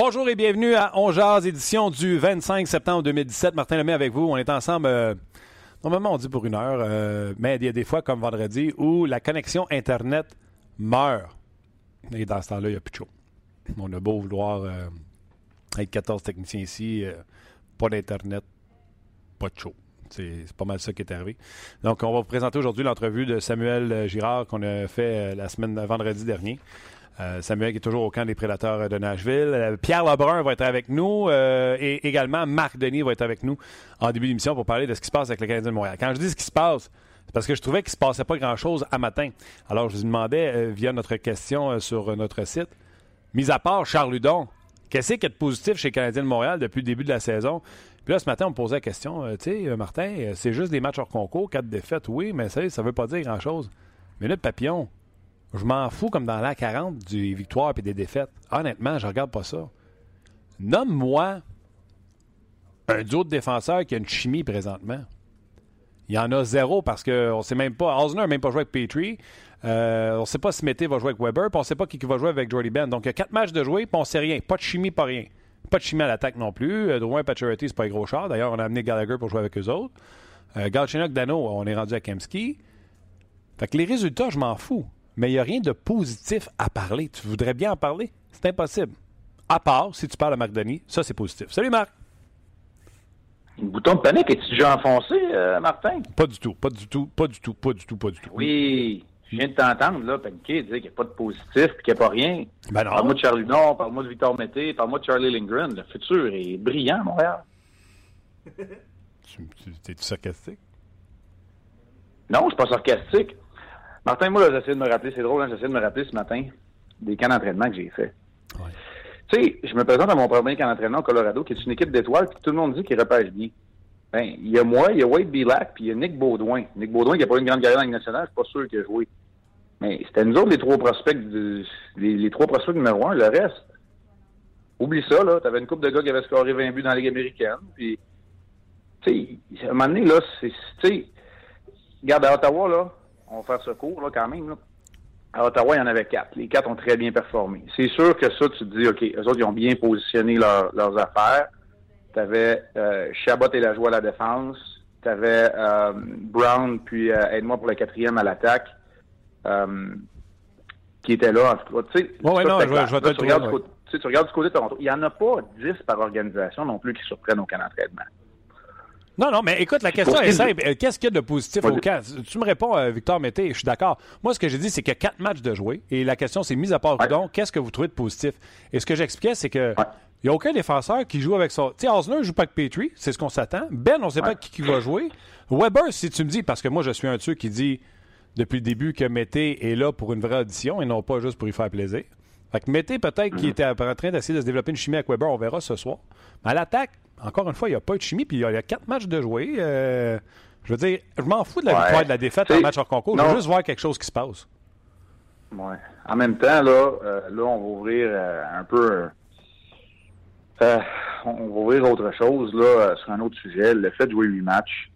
Bonjour et bienvenue à On édition du 25 septembre 2017. Martin Lemay avec vous. On est ensemble, euh, normalement on dit pour une heure, euh, mais il y a des fois, comme vendredi, où la connexion Internet meurt. Et dans ce temps-là, il n'y a plus de show. On a beau vouloir euh, être 14 techniciens ici, pas d'Internet, pas de show. C'est pas mal ça qui est arrivé. Donc, on va vous présenter aujourd'hui l'entrevue de Samuel Girard qu'on a fait la semaine vendredi dernier. Euh, Samuel qui est toujours au camp des prédateurs de Nashville. Euh, Pierre Lebrun va être avec nous euh, et également Marc Denis va être avec nous en début d'émission pour parler de ce qui se passe avec le Canadien de Montréal. Quand je dis ce qui se passe, c'est parce que je trouvais qu'il ne se passait pas grand-chose à matin. Alors, je vous demandais via notre question sur notre site, mis à part Charles Ludon, qu'est-ce qu'il y a de positif chez le Canadien de Montréal depuis le début de la saison? Puis là, ce matin, on me posait la question, tu sais, Martin, c'est juste des matchs hors concours, quatre défaites, oui, mais ça ne veut pas dire grand-chose. Mais là, papillon, je m'en fous comme dans l'an 40 des victoires et des défaites. Honnêtement, je regarde pas ça. Nomme-moi un duo de défenseurs qui a une chimie présentement. Il y en a zéro parce qu'on ne sait même pas. Osner n'a même pas joué avec Petrie. Euh, on ne sait pas si Mété va jouer avec Weber. On ne sait pas qui va jouer avec Jordy Ben. Donc il y a quatre matchs de jouer, puis on ne sait rien. Pas de chimie, pas rien. Pas de chimie à l'attaque non plus. Euh, Drouin Pacioretty, c'est pas un gros char. D'ailleurs, on a amené Gallagher pour jouer avec eux autres. Euh, Dano, on est rendu à Kemski. Fait que les résultats, je m'en fous mais il n'y a rien de positif à parler. Tu voudrais bien en parler? C'est impossible. À part, si tu parles à Marc Denis, ça c'est positif. Salut Marc! Un bouton de panique, est-tu déjà enfoncé, euh, Martin? Pas du tout, pas du tout, pas du tout, pas du tout, pas du tout. Oui, je viens de t'entendre, là, paniquer, dire qu'il n'y a pas de positif et qu'il n'y a pas rien. Ben non. Parle-moi de Charlie Non, parle-moi de Victor Mété, parle-moi de Charlie Lindgren. Le futur est brillant, Montréal. tu, tu, es-tu sarcastique? Non, je ne suis pas sarcastique. Martin, moi, j'essaie de me rappeler, c'est drôle, hein, j'essaie de me rappeler ce matin des camps d'entraînement que j'ai fait. Tu sais, je me présente à mon premier camp d'entraînement au Colorado, qui est une équipe d'étoiles, puis tout le monde dit qu'il repêche bien. Ben, il y a moi, il y a Wade Bilac, puis il y a Nick Baudouin. Nick Baudouin, qui n'a pas eu une grande carrière dans la nationale, je suis pas sûr qu'il a joué. Mais c'était nous autres les trois prospects, les, trois prospects numéro un. Le reste, oublie ça, là. T'avais une coupe de gars qui avaient scoré 20 buts dans la Ligue américaine. Puis, tu sais, à un moment donné, là, c'est, tu sais, regarde à Ottawa, là, on va faire ce cours, là, quand même. Là. À Ottawa, il y en avait quatre. Les quatre ont très bien performé. C'est sûr que ça, tu te dis, OK, eux autres, ils ont bien positionné leurs affaires. Tu avais euh, Chabot et la joie à la défense. Tu avais euh, Brown, puis euh, aide-moi pour la quatrième à l'attaque, euh, qui était là. En tout cas, tu sais, ouais, non, je, je, je tu, regardes tu regardes du côté de Toronto. Il n'y en a pas dix par organisation non plus qui surprennent au camp d'entraînement. Non, non, mais écoute, la question est simple. Euh, qu'est-ce qu'il y a de positif au cas? Tu me réponds, euh, Victor Mété, je suis d'accord. Moi, ce que j'ai dit, c'est qu'il y a quatre matchs de jouer. Et la question, c'est, mis à part ouais. qu'est-ce que vous trouvez de positif? Et ce que j'expliquais, c'est que il n'y a aucun défenseur qui joue avec ça. Tu sais, Osner ne joue pas avec Petrie, c'est ce qu'on s'attend. Ben, on ne sait pas qui, va jouer. Weber, si tu me dis, parce que moi, je suis un de ceux qui dit depuis le début que Mété est là pour une vraie audition et non pas juste pour y faire plaisir. Fait que Mété, peut-être, qui mm-hmm. était en train d'essayer de se développer une chimie avec Weber, on verra ce soir. Mais à l'attaque, encore une fois, il n'y a pas eu de chimie, puis il y a quatre matchs de jouer. Euh, je veux dire, je m'en fous de la victoire et de la défaite en match hors concours. Je veux juste voir quelque chose qui se passe. Ouais. En même temps, là, euh, là on va ouvrir euh, un peu. on va ouvrir autre chose là, sur un autre sujet. Le fait de jouer huit matchs.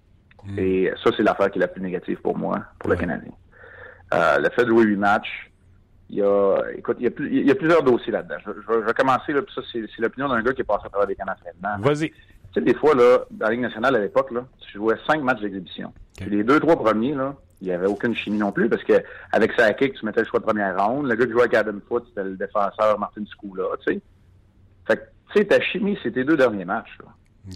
Hmm. Et ça, c'est l'affaire qui est la plus négative pour moi, pour le Canadien. le fait de jouer huit matchs, il y a, écoute, il y a, il y a plusieurs dossiers là-dedans. Je, je, vais commencer, là, puis ça, c'est, l'opinion d'un gars qui est passé à travers des camps d'entraînement. Vas-y. Tu sais, des fois, là, dans la Ligue nationale, à l'époque, là, tu jouais cinq matchs d'exhibition. Les deux, trois premiers, là, il n'y avait aucune chimie non plus, parce que avec sa kick, tu mettais le choix de première ronde. Le gars qui jouait avec Adam Foot, c'était le défenseur Martin Scula, tu sais. Fait que, tu sais, ta chimie, c'était tes deux derniers matchs, là.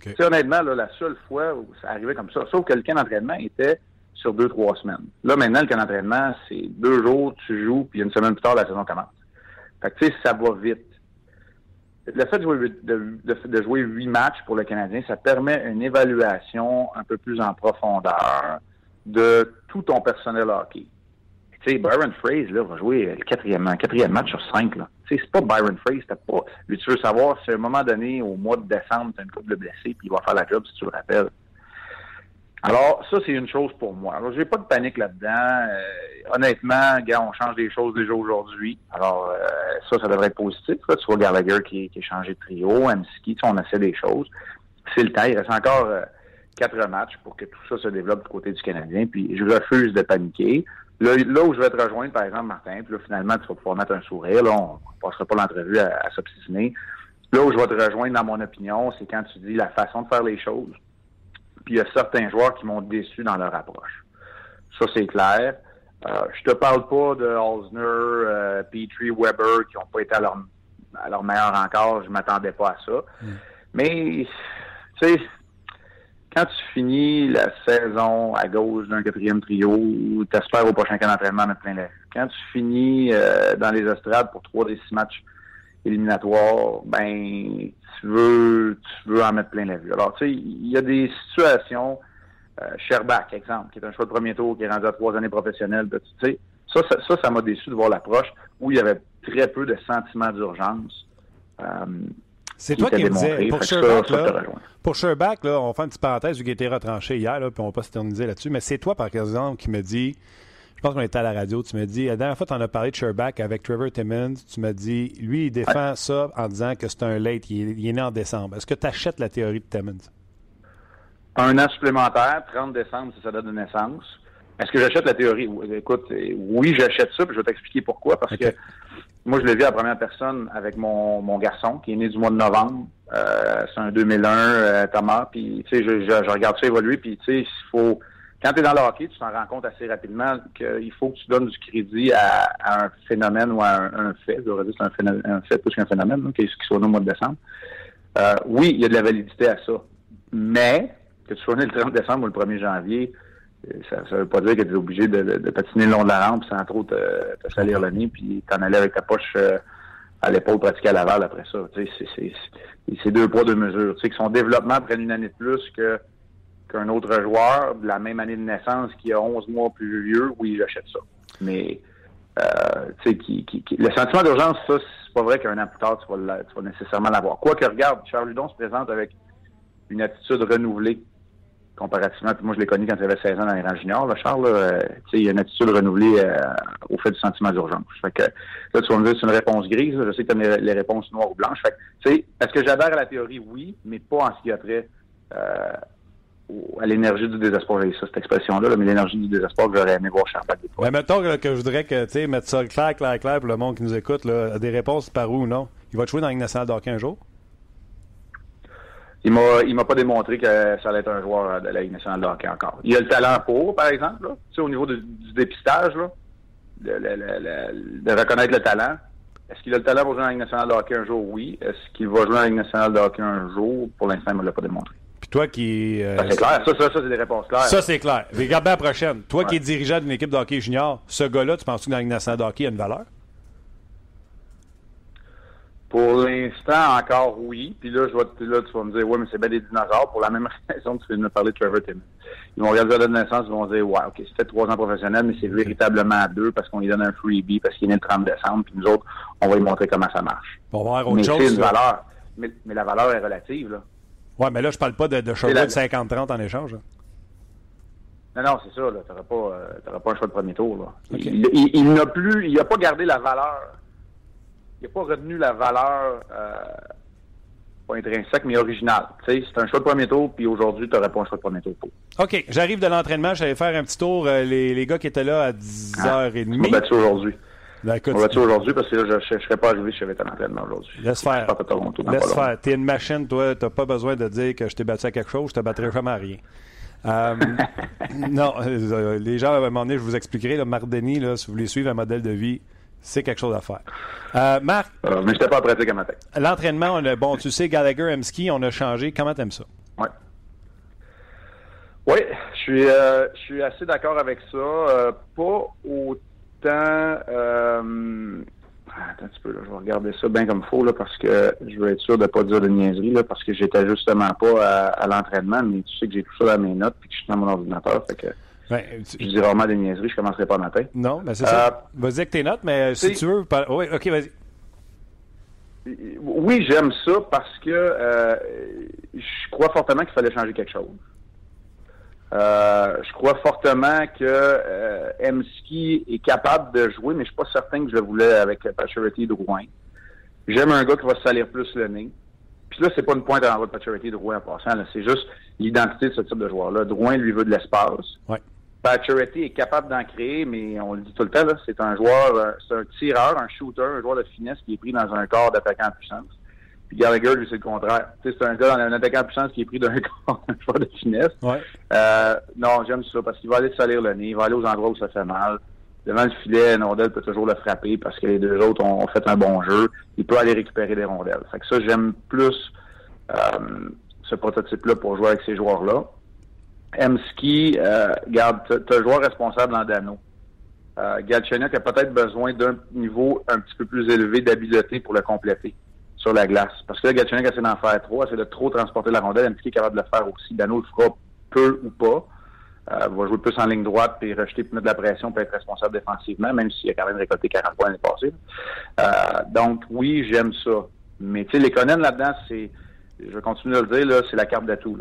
Tu sais, honnêtement, là, la seule fois où ça arrivait comme ça, sauf que le camp d'entraînement était sur deux, trois semaines. Là, maintenant, le camp d'entraînement, c'est deux jours, tu joues, puis une semaine plus tard, la saison commence. Fait que, tu sais, ça va vite. le fait de jouer, huit matchs pour le Canadien, ça permet une évaluation un peu plus en profondeur de tout ton personnel hockey. Tu sais, Byron Fraser là, va jouer le quatrième, match sur cinq. Là. Tu sais, c'est pas Byron Fraser, pas. Lui, tu veux savoir si à un moment donné, au mois de décembre, tu as une couple de blessés, puis il va faire la job si tu le rappelles. Alors, ça, c'est une chose pour moi. Alors, j'ai pas de panique là-dedans. Euh, honnêtement, gars, on change des choses déjà aujourd'hui. Alors, euh, ça, ça devrait être positif. Là. Tu vois Gallagher qui, qui a changé de trio, Amski, on essaie des choses. C'est le temps. Il reste encore euh, quatre matchs pour que tout ça se développe du côté du Canadien. Puis, je refuse de paniquer. Là, là où je vais te rejoindre, par exemple, Martin, puis là, finalement, tu vas pouvoir mettre un sourire. Là, on passera pas l'entrevue à, à s'obstiner. Là où je vais te rejoindre dans mon opinion, c'est quand tu dis la façon de faire les choses. Puis il y a certains joueurs qui m'ont déçu dans leur approche. Ça, c'est clair. Euh, je te parle pas de Osner, euh, Petrie, Weber qui n'ont pas été à leur, à leur meilleur encore. Je m'attendais pas à ça. Mm. Mais, tu sais, quand tu finis la saison à gauche d'un quatrième trio, tu espères au prochain camp d'entraînement mettre plein l'air. Quand tu finis euh, dans les estrades pour trois des six matchs éliminatoires, ben tu veux tu veux en mettre plein la vue. Alors, tu sais, il y a des situations, euh, Sherbach, exemple, qui est un choix de premier tour, qui est rendu à trois années professionnelles, tu sais, ça, ça, ça m'a déçu de voir l'approche où il y avait très peu de sentiments d'urgence. Euh, c'est toi qui me disais, pour Sherbach, là, pour Sherbach, là, on fait une petite parenthèse, vu qu'il a été retranché hier, là, puis on va pas s'éterniser là-dessus, mais c'est toi, par exemple, qui me dit, je pense qu'on était à la radio, tu m'as dit, la dernière fois, tu en as parlé de Sherbach avec Trevor Timmons, tu m'as dit, lui, il défend ça en disant que c'est un late, il est, né en décembre. Est-ce que tu achètes la théorie de Timmons? Un an supplémentaire, 30 décembre, c'est sa date de naissance. Est-ce que j'achète la théorie? Écoute, oui, j'achète ça, puis je vais t'expliquer pourquoi. Parce que moi, je l'ai vu à la première personne avec mon, mon garçon, qui est né du mois de novembre. Euh, c'est un 2001, euh, Thomas. Puis, tu sais, je, je, regarde ça évoluer, puis, tu sais, il faut quand tu es dans le hockey, tu t'en rends compte assez rapidement qu'il faut que tu donnes du crédit à, un phénomène ou à un, fait. Je dire c'est un, un, fait plus qu'un phénomène, qui, soit au mois de décembre. Euh, oui, il y a de la validité à ça. Mais, que tu sois né le 30 décembre ou le 1er janvier, euh, ça ne veut pas dire que tu es obligé de, patiner le long de la rampe sans trop te, salir le nez, puis t'en aller avec ta poche euh, à l'épaule pratiquer à Laval après ça. C'est deux poids, deux mesures. Tu sais, que son développement prenne une année de plus que qu'un autre joueur de la même année de naissance qui a 11 mois plus vieux, oui, j'achète ça. Mais euh, qui, le sentiment d'urgence, ça, c'est pas vrai qu'un an plus tard, tu vas, nécessairement l'avoir. Quoi que regarde, Charles Ludon se présente avec une attitude renouvelée comparativement. Moi, je l'ai connu quand il avait 16 ans dans les rangs juniors, là, Charles. Euh, il y a une attitude renouvelée euh, au fait du sentiment d'urgence. Fait que là, tu vas me dire c'est une réponse grise. Je sais que tu as les, réponses noires ou blanches. Fait que, est-ce que j'adhère à la théorie? Oui, mais pas en ce qui a trait euh, à l'énergie du désespoir. J'ai ça, cette expression-là, mais l'énergie du désespoir que j'aurais aimé voir Charpent des Mais mettons que, je voudrais que, tu sais, mettre ça clair, clair, clair pour le monde qui nous écoute, là, des réponses par où ou non? Il va te jouer dans la Ligue nationale d'hockey un jour? Il m'a, il m'a pas démontré que ça allait être un joueur de la Ligue nationale de hockey encore. Il a le talent pour, par exemple, là, tu sais, au niveau du, dépistage, là, de, de, reconnaître le talent. Est-ce qu'il a le talent pour jouer dans la Ligue nationale de hockey un jour? Oui. Est-ce qu'il va jouer dans la Ligue nationale de hockey un jour? Pour l'instant, il ne me l'a pas démontré. Puis toi qui. Euh, c'est clair. Ça, ça, ça c'est des réponses claires. Ça, c'est clair. Regarde bien la prochaine. Toi qui es dirigeant d'une équipe de hockey junior, ce gars-là, tu penses que dans Ligue nationale de hockey a une valeur? Pour l'instant, encore oui. Puis là, je vais, là, tu vas me dire, ouais, mais c'est bien des dinosaures. Pour la même raison que tu viens de me parler de Trevor Timmons. Ils vont regarder la naissance, ils vont dire, ouais, OK, c'était trois ans professionnel, mais c'est véritablement à deux parce qu'on lui donne un freebie parce qu'il est né le 30 décembre. Puis nous autres, on va lui montrer comment ça marche. On va voir autre mais chose. C'est une valeur. Mais, mais, la valeur est relative, là. Ouais, mais là, je parle pas de, de de 50-30 en échange. Non, non, c'est ça. Tu n'auras pas, euh, pas un choix de premier tour. Là. Il, n'a plus, il n'a pas gardé la valeur. Il n'a pas retenu la valeur, euh, pas intrinsèque, mais originale. c'est un choix de premier tour, puis aujourd'hui, tu n'aurais pas un choix de premier tour pour. OK, j'arrive de l'entraînement. J'allais faire un petit tour. Euh, les, les, gars qui étaient là à 10h30. Ah, on aujourd'hui. Ben, on va aujourd'hui parce que là, je ne serais pas arrivé si j'avais un entraînement aujourd'hui. Laisse faire. Laisse faire. Tu es une machine, toi. Tu n'as pas besoin de dire que je t'ai battu à quelque chose. Je te battrai jamais à rien. Euh, non, euh, les gens, à un moment donné, je vous expliquerai. Là, Marc Denis, là, si vous voulez suivre un modèle de vie, c'est quelque chose à faire. Euh, Marc? mais je n'étais pas pratique à matin. L'entraînement, bon, tu sais, Gallagher, Emski, on a changé. Comment tu aimes ça? Oui. Oui, je suis, je suis assez d'accord avec ça. pas autant euh, attends un petit peu, là, je vais regarder ça bien comme il faut, là, parce que je veux être sûr de ne pas dire de niaiserie, là, parce que j'étais justement pas à, l'entraînement, mais tu sais que j'ai tout ça dans mes notes puis que je suis dans mon ordinateur, fait que ben, tu... je dis vraiment des niaiseries, je commencerai pas matin. Non, mais c'est ça. Euh, vas-y avec tes notes, mais si tu veux... Oui, OK, vas-y. Oui, j'aime ça parce que euh, je crois fortement qu'il fallait changer quelque chose. Euh, je crois fortement que euh, Emski est capable de jouer, mais je suis pas certain que je le voulais avec Paturity de Rouen. J'aime un gars qui va se salir plus le nez. Puis là, c'est pas une pointe à l'envoi de Paturity de Rouen en passant. C'est juste l'identité de ce type de joueur-là. Drouin, lui, veut de l'espace. Ouais. Paturity est capable d'en créer, mais on le dit tout le temps, c'est un joueur, euh, c'est un tireur, un shooter, un joueur de finesse qui est pris dans un corps d'attaquant de puissance. Puis Gallagher, lui, c'est le contraire. c'est un gars dans un attaquant puissance qui est pris d'un joueur de finesse. Ouais. Euh, non, j'aime ça parce qu'il va aller salir le nez, il va aller aux endroits où ça fait mal. Devant le filet, Nordel peut toujours le frapper parce que les deux autres ont, fait un bon jeu. Il peut aller récupérer des rondelles. Fait que ça, j'aime plus euh, ce prototype-là pour jouer avec ces joueurs-là. Emski, euh, garde, tu un joueur responsable en Dano. Euh, Galchenyuk a peut-être besoin d'un niveau un petit peu plus élevé d'habileté pour le compléter sur la glace. Parce que là, Galchenyuk essaie d'en faire trop, essaie de trop transporter la rondelle. Emski est capable de le faire aussi? Dano le fera peu ou pas. Euh, va jouer plus en ligne droite, puis rejeter, puis mettre de la pression, puis être responsable défensivement, même s'il a quand même récolté 40 points l'année passée. Euh, donc, oui, j'aime ça. Mais, tu sais, les Conan là-dedans, c'est, je vais continuer de le dire, là, c'est la carte d'atout.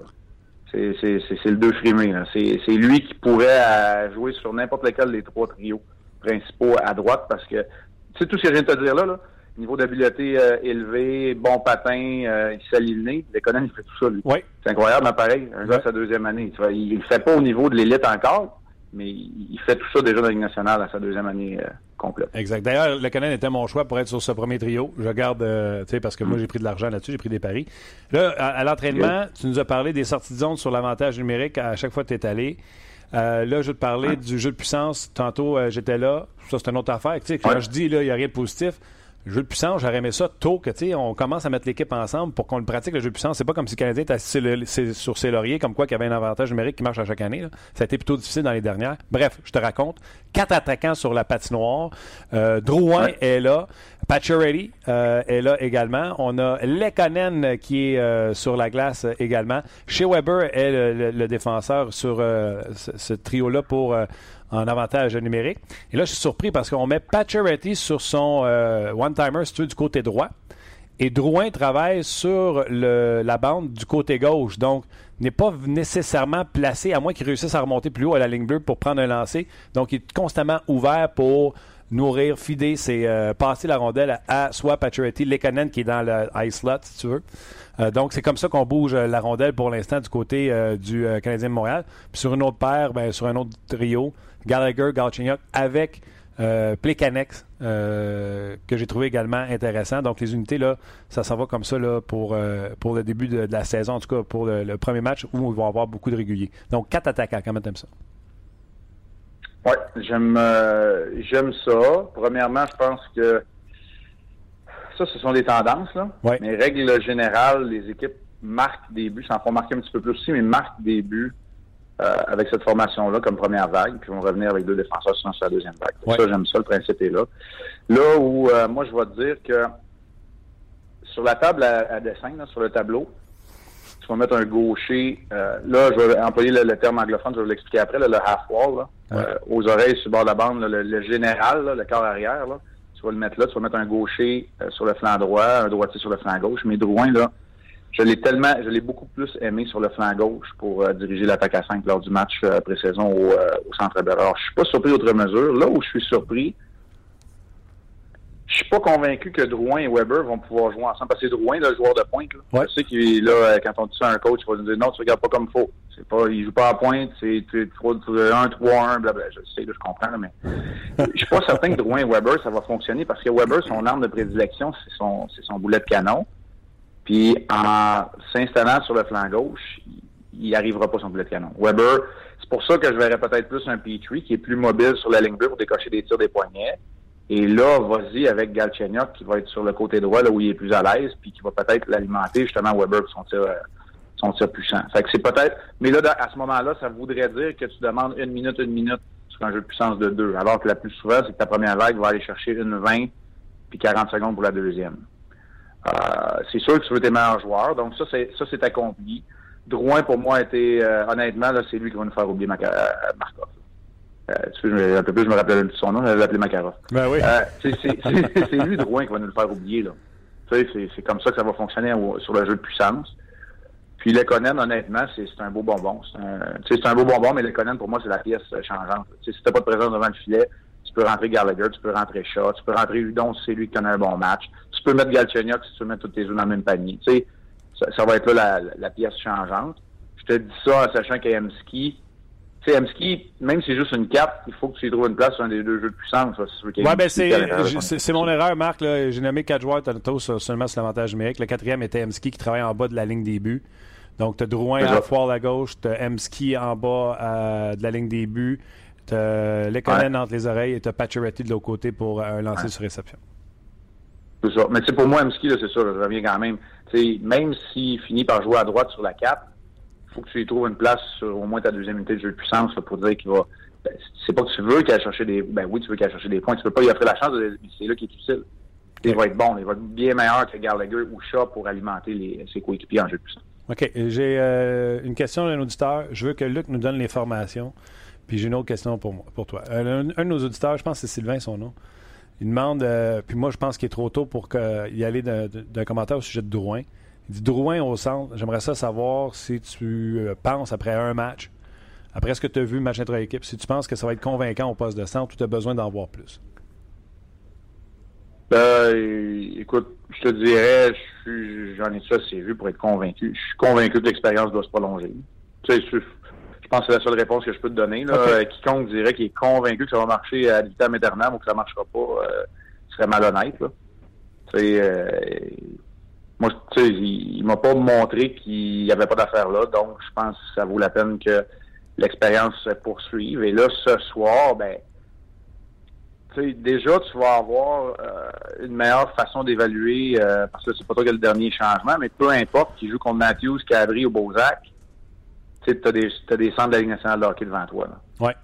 C'est le deux frimé. C'est lui qui pourrait euh, jouer sur n'importe lequel des trois trios principaux à droite parce que, tu sais, tout ce que je viens de te dire là, là niveau d'habileté euh, élevé, bon patin, euh, il s'allie le nez. il fait tout ça, lui. Oui. C'est incroyable, mais pareil, un gars sa deuxième année. il ne fait pas au niveau de l'élite encore, mais il fait tout ça déjà dans la Ligue nationale à sa deuxième année euh, complète. Exact. D'ailleurs, le Canadien était mon choix pour être sur ce premier trio. Je garde, tu sais, parce que moi, j'ai pris de l'argent là-dessus, j'ai pris des paris. Là, à, l'entraînement, tu nous as parlé des sorties de zone sur l'avantage numérique à chaque fois que tu es allé. Euh, là, je vais te parler du jeu de puissance. Tantôt, j'étais là. Ça, c'est une autre affaire. Tu sais, quand je dis, là, il n'y a rien de positif, jeu de puissance, j'aurais aimé ça tôt que tu on commence à mettre l'équipe ensemble pour qu'on le pratique le jeu de puissance. C'est pas comme si le Canadien était assis sur ses lauriers, comme quoi qu'il y avait un avantage numérique qui marche à chaque année. Ça a été plutôt difficile dans les dernières. Bref, je te raconte. Quatre attaquants sur la patinoire. Euh, Drouin est là. Pacioretty euh, est là également. On a Lekonen qui est euh, sur la glace également. Chez Weber est le, défenseur sur euh, ce, trio-là pour en avantage numérique. Et là, je suis surpris parce qu'on met Pacioretty sur son one-timer, si du côté droit. Et Drouin travaille sur la bande du côté gauche. Donc, n'est pas nécessairement placé, à moins qu'il réussisse à remonter plus haut à la ligne bleue pour prendre un lancer. Donc, il est constamment ouvert pour nourrir, fider, c'est euh, passer la rondelle à, soit Pacioretty, Lekanen qui est dans le high slot, si tu veux. Euh, donc, c'est comme ça qu'on bouge euh, la rondelle pour l'instant du côté du Canadien de Montréal. Puis sur une autre paire, ben, sur un autre trio, Gallagher, Galchenyuk avec Plekanex, que j'ai trouvé également intéressant. Donc, les unités, là, ça s'en va comme ça pour, le début de, la saison, en tout cas pour le, premier match où ils vont avoir beaucoup de réguliers. Donc, quatre attaquants, comment t'aimes ça? Oui, j'aime euh, j'aime ça. Premièrement, je pense que ça, ce sont des tendances, là. Mais règle générale, les équipes marquent des buts, s'en font marquer un petit peu plus aussi, mais marquent des buts euh, avec cette formation-là comme première vague, puis vont revenir avec deux défenseurs sur la deuxième vague. Ça, j'aime ça, le principe est là. Là où euh, moi je vais te dire que sur la table à, dessin, sur le tableau, tu vas mettre un gaucher. Euh, là, je vais employer le, terme anglophone, je vais l'expliquer après, le half-wall, euh, aux oreilles sur le bord de la bande, le, général, le corps arrière. Là, tu vas le mettre là, tu vas mettre un gaucher euh, sur le flanc droit, un droitier sur le flanc gauche. Mais Drouin, là, je l'ai tellement, je l'ai beaucoup plus aimé sur le flanc gauche pour diriger l'attaque à 5 lors du match pré-saison au, au centre belle Alors, je suis pas surpris outre mesure. Là où je suis surpris, je suis pas convaincu que Drouin et Weber vont pouvoir jouer ensemble. Parce que c'est Drouin, le joueur de pointe. Là. Je sais qu'il là, euh, quand on dit ça à un coach, il va nous dire non, tu regardes pas comme faut. C'est pas, il joue pas à pointe, c'est 1, 3, 1, blablabla. Je sais, là, je comprends, mais je suis pas certain que Drouin et Weber, ça va fonctionner parce que Weber, son arme de prédilection, c'est son, c'est son boulet de canon. Puis en s'installant sur le flanc gauche, il, il arrivera pas son boulet de canon. Weber, c'est pour ça que je verrais peut-être plus un Petrie qui est plus mobile sur la ligne bleue pour décocher des tirs des poignets. Et là, vas-y avec Galchenyuk qui va être sur le côté droit, là où il est plus à l'aise, puis qui va peut-être l'alimenter justement Weber pour son tir, euh, son tir puissant. Fait que c'est peut-être. Mais là, à ce moment-là, ça voudrait dire que tu demandes une minute, une minute sur un jeu de puissance de deux. Alors que la plus souvent, c'est que ta première vague va aller chercher une 20 puis 40 secondes pour la deuxième. Euh, c'est sûr que tu veux tes meilleurs joueurs, donc ça, c'est ça c'est accompli. Drouin, pour moi, été, euh, honnêtement, là, c'est lui qui va nous faire oublier euh, Markov. Euh, tu sais, un peu plus, je me rappelle de son nom, je l'avais appelé Makarov. Ben oui. c'est lui, Drouin, qui va nous le faire oublier, là. Tu sais, c'est comme ça que ça va fonctionner sur le jeu de puissance. Puis Lekonen, honnêtement, c'est un beau bonbon. C'est un, un beau bonbon, mais Lekonen, pour moi, c'est la pièce changeante. Tu sais, si t'as pas de présence devant le filet, tu peux rentrer Gallagher, tu peux rentrer Shaw, tu peux rentrer Udon si c'est lui qui connaît un bon match. Tu peux mettre Galchenyuk si tu veux mettre toutes tes œufs dans le même panier. Tu sais, ça, va être là la, pièce changeante. Je te dis ça en sachant qu'Emski, tu sais, même si c'est juste une carte, il faut que tu y trouves une place sur un des deux jeux de puissance. Oui, ben c'est mon erreur, Marc. J'ai nommé quatre joueurs tantôt seulement sur l'avantage numérique. Le quatrième était Emski qui travaille en bas de la ligne des buts. Donc, tu as Drouin à foire à gauche, tu as Emski en bas euh, de la ligne des buts, tu as Lekonen entre les oreilles et tu as Pacioretty de l'autre côté pour un lancer sur réception. C'est ça. Mais pour moi, Emski, c'est ça, je reviens quand même. T'sais, même s'il finit par jouer à droite sur la cape, il faut que tu lui trouves une place sur au moins ta deuxième unité de jeu de puissance pour dire qu'il va. Ben, c'est pas que tu veux qu'elle chercher des. Ben oui, tu veux qu'elle cherche des points. Tu peux pas lui offrir la chance de. C'est là qui est utile. Il va être bon. Il va être bien meilleur que Gallagher ou Shaw pour alimenter les, ses coéquipiers en jeu de puissance. OK. J'ai euh, une question d'un auditeur. Je veux que Luc nous donne l'information. Puis j'ai une autre question pour, moi, pour toi. Euh, un, de nos auditeurs, je pense que c'est Sylvain son nom, il demande, euh, puis moi je pense qu'il est trop tôt pour y aller d'un commentaire au sujet de Drouin. Il dit Drouin au centre, j'aimerais ça savoir si tu penses après un match, après ce que tu as vu, match intra-équipe, si tu penses que ça va être convaincant au poste de centre ou tu as besoin d'en voir plus? Ben, écoute, je te dirais, j'en ai ça assez vu pour être convaincu. Je suis convaincu que l'expérience doit se prolonger. Tu sais, je, pense que c'est la seule réponse que je peux te donner. Là. Euh, quiconque dirait qu'il est convaincu que ça va marcher à vitam aeternam ou que ça ne marchera pas euh, serait malhonnête. Là. Tu sais, euh, moi, tu sais, il, m'a pas montré qu'il n'y avait pas d'affaire là, donc je pense que ça vaut la peine que l'expérience se poursuive. Et là, ce soir, ben, déjà, tu vas avoir euh, une meilleure façon d'évaluer, euh, parce que c'est pas toi qui as le dernier changement, mais peu importe qui joue contre Matthews, Cabri ou Bozak, tu as des, as des centres de la Ligue nationale de hockey devant toi. Là. Ouais.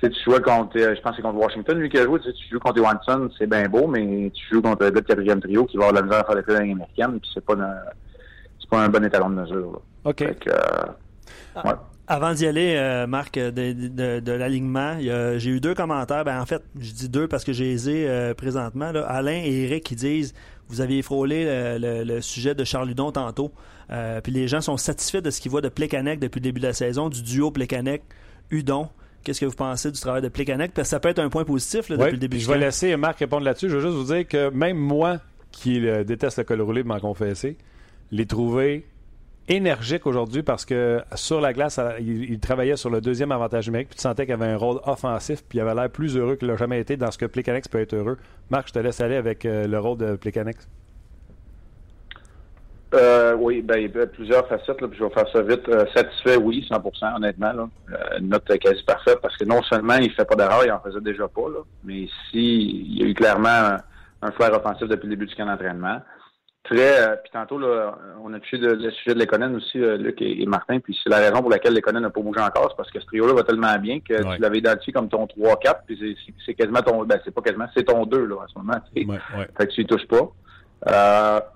Tu joues contre, euh, je pense que c'est contre Washington, lui qui a joué, tu joues contre Watson, c'est bien beau, mais tu joues contre le quatrième trio qui va avoir la misère à faire des américaine, puis c'est pas, c'est pas un bon étalon de mesure. Là. OK. ouais. Avant d'y aller, euh, Marc, de, de, de l'alignement, j'ai eu deux commentaires. Ben, en fait, je dis deux parce que j'ai les euh, présentement. Là. Alain et Eric qui disent Vous aviez frôlé le, sujet de Charles Ludon tantôt. Euh, puis les gens sont satisfaits de ce qu'ils voient de Plekanec depuis le début de la saison, du duo Plekanec-Udon. Qu'est-ce que vous pensez du travail de Plekanec? Parce que ça peut être un point positif depuis le début Je vais laisser Marc répondre là-dessus. Je veux juste vous dire que même moi, qui déteste le col roulé, m'en confesser, l'ai trouvé énergique aujourd'hui parce que sur la glace, il, travaillait sur le deuxième avantage numérique, puis tu sentais qu'il avait un rôle offensif, puis il avait l'air plus heureux qu'il n'a jamais été dans ce que Plicanex peut être heureux. Marc, je te laisse aller avec euh, le rôle de Plicanex. Euh, oui, ben, il y a plusieurs facettes, puis je vais faire ça vite. Euh, satisfait, oui, 100% honnêtement. Là. une note quasi parfaite, parce que non seulement il fait pas d'erreur, il en faisait déjà pas, là, mais si il y a eu clairement un, un flair offensif depuis le début du camp d'entraînement très. Euh, puis tantôt, là, on a touché le sujet de l'Econen aussi, euh, Luc et, Martin. Puis c'est la raison pour laquelle l'Econen n'a pas bougé encore. C'est parce que ce trio-là va tellement bien que tu l'avais identifié comme ton 3-4. Puis c'est quasiment ton. Ben, c'est pas quasiment, c'est ton 2 là, en ce moment. Ouais, Fait que tu y touches pas.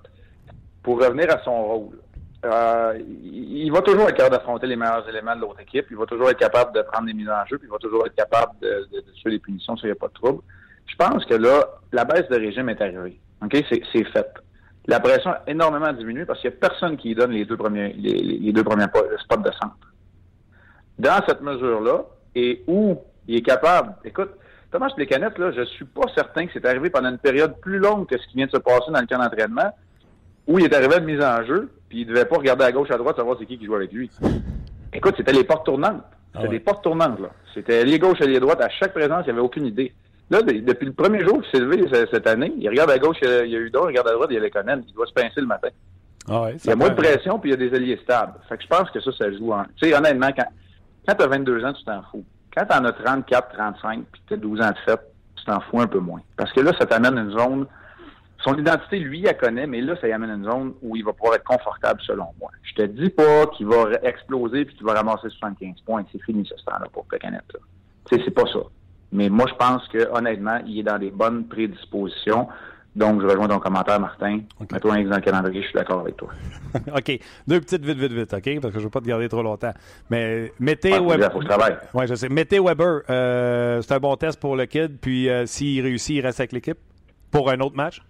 Pour revenir à son rôle. Euh, il va toujours être capable d'affronter les meilleurs éléments de l'autre équipe. Il va toujours être capable de prendre des mises en jeu. Puis il va toujours être capable de, de, de suivre les punitions s'il n'y a pas de trouble. Je pense que là, la baisse de régime est arrivée. OK? C'est fait la pression a énormément diminué parce qu'il n'y a personne qui donne les deux premiers, les, deux premiers spots de centre. Dans cette mesure-là, et où il est capable, écoute, Thomas Plécanette, là, je suis pas certain que c'est arrivé pendant une période plus longue que ce qui vient de se passer dans le camp d'entraînement, où il est arrivé à une mise en jeu, puis il devait pas regarder à gauche, à droite, savoir c'est qui qui joue avec lui. Écoute, c'était les portes tournantes. C'était ah des portes tournantes, là. C'était les gauche et les droites. À chaque présence, il n'y avait aucune idée. Là, depuis le premier jour qu'il s'est levé cette année, il regarde à gauche, il y a Udon, il regarde à droite, il y a Lekonen. Il doit se pincer le matin. Ah il y a moins de pression, puis il y a des alliés stables. Fait que je pense que ça, ça joue en... Tu sais, honnêtement, quand, quand tu as 22 ans, tu t'en fous. Quand tu en as 34, 35, puis tu as 12 ans de fait, tu t'en fous un peu moins. Parce que là, ça t'amène une zone... Son identité, lui, il la connaît, mais là, ça y amène une zone où il va pouvoir être confortable, selon moi. Je te dis pas qu'il va exploser puis qu'il va ramasser 75 points. C'est fini, ce temps-là, pour sais, c'est pas ça. Mais moi, je pense que honnêtement, il est dans des bonnes prédispositions Donc, je rejoins ton commentaire, Martin. Mets-toi un dans le calendrier, je suis d'accord avec toi. OK. Deux petites vite, vite, vite, OK? Parce que je ne veux pas te garder trop longtemps. Mais mettez Weber. Oui, je sais. Mettez Weber. Euh, c'est un bon test pour le kid. Puis euh, s'il réussit, il reste avec l'équipe pour un autre match?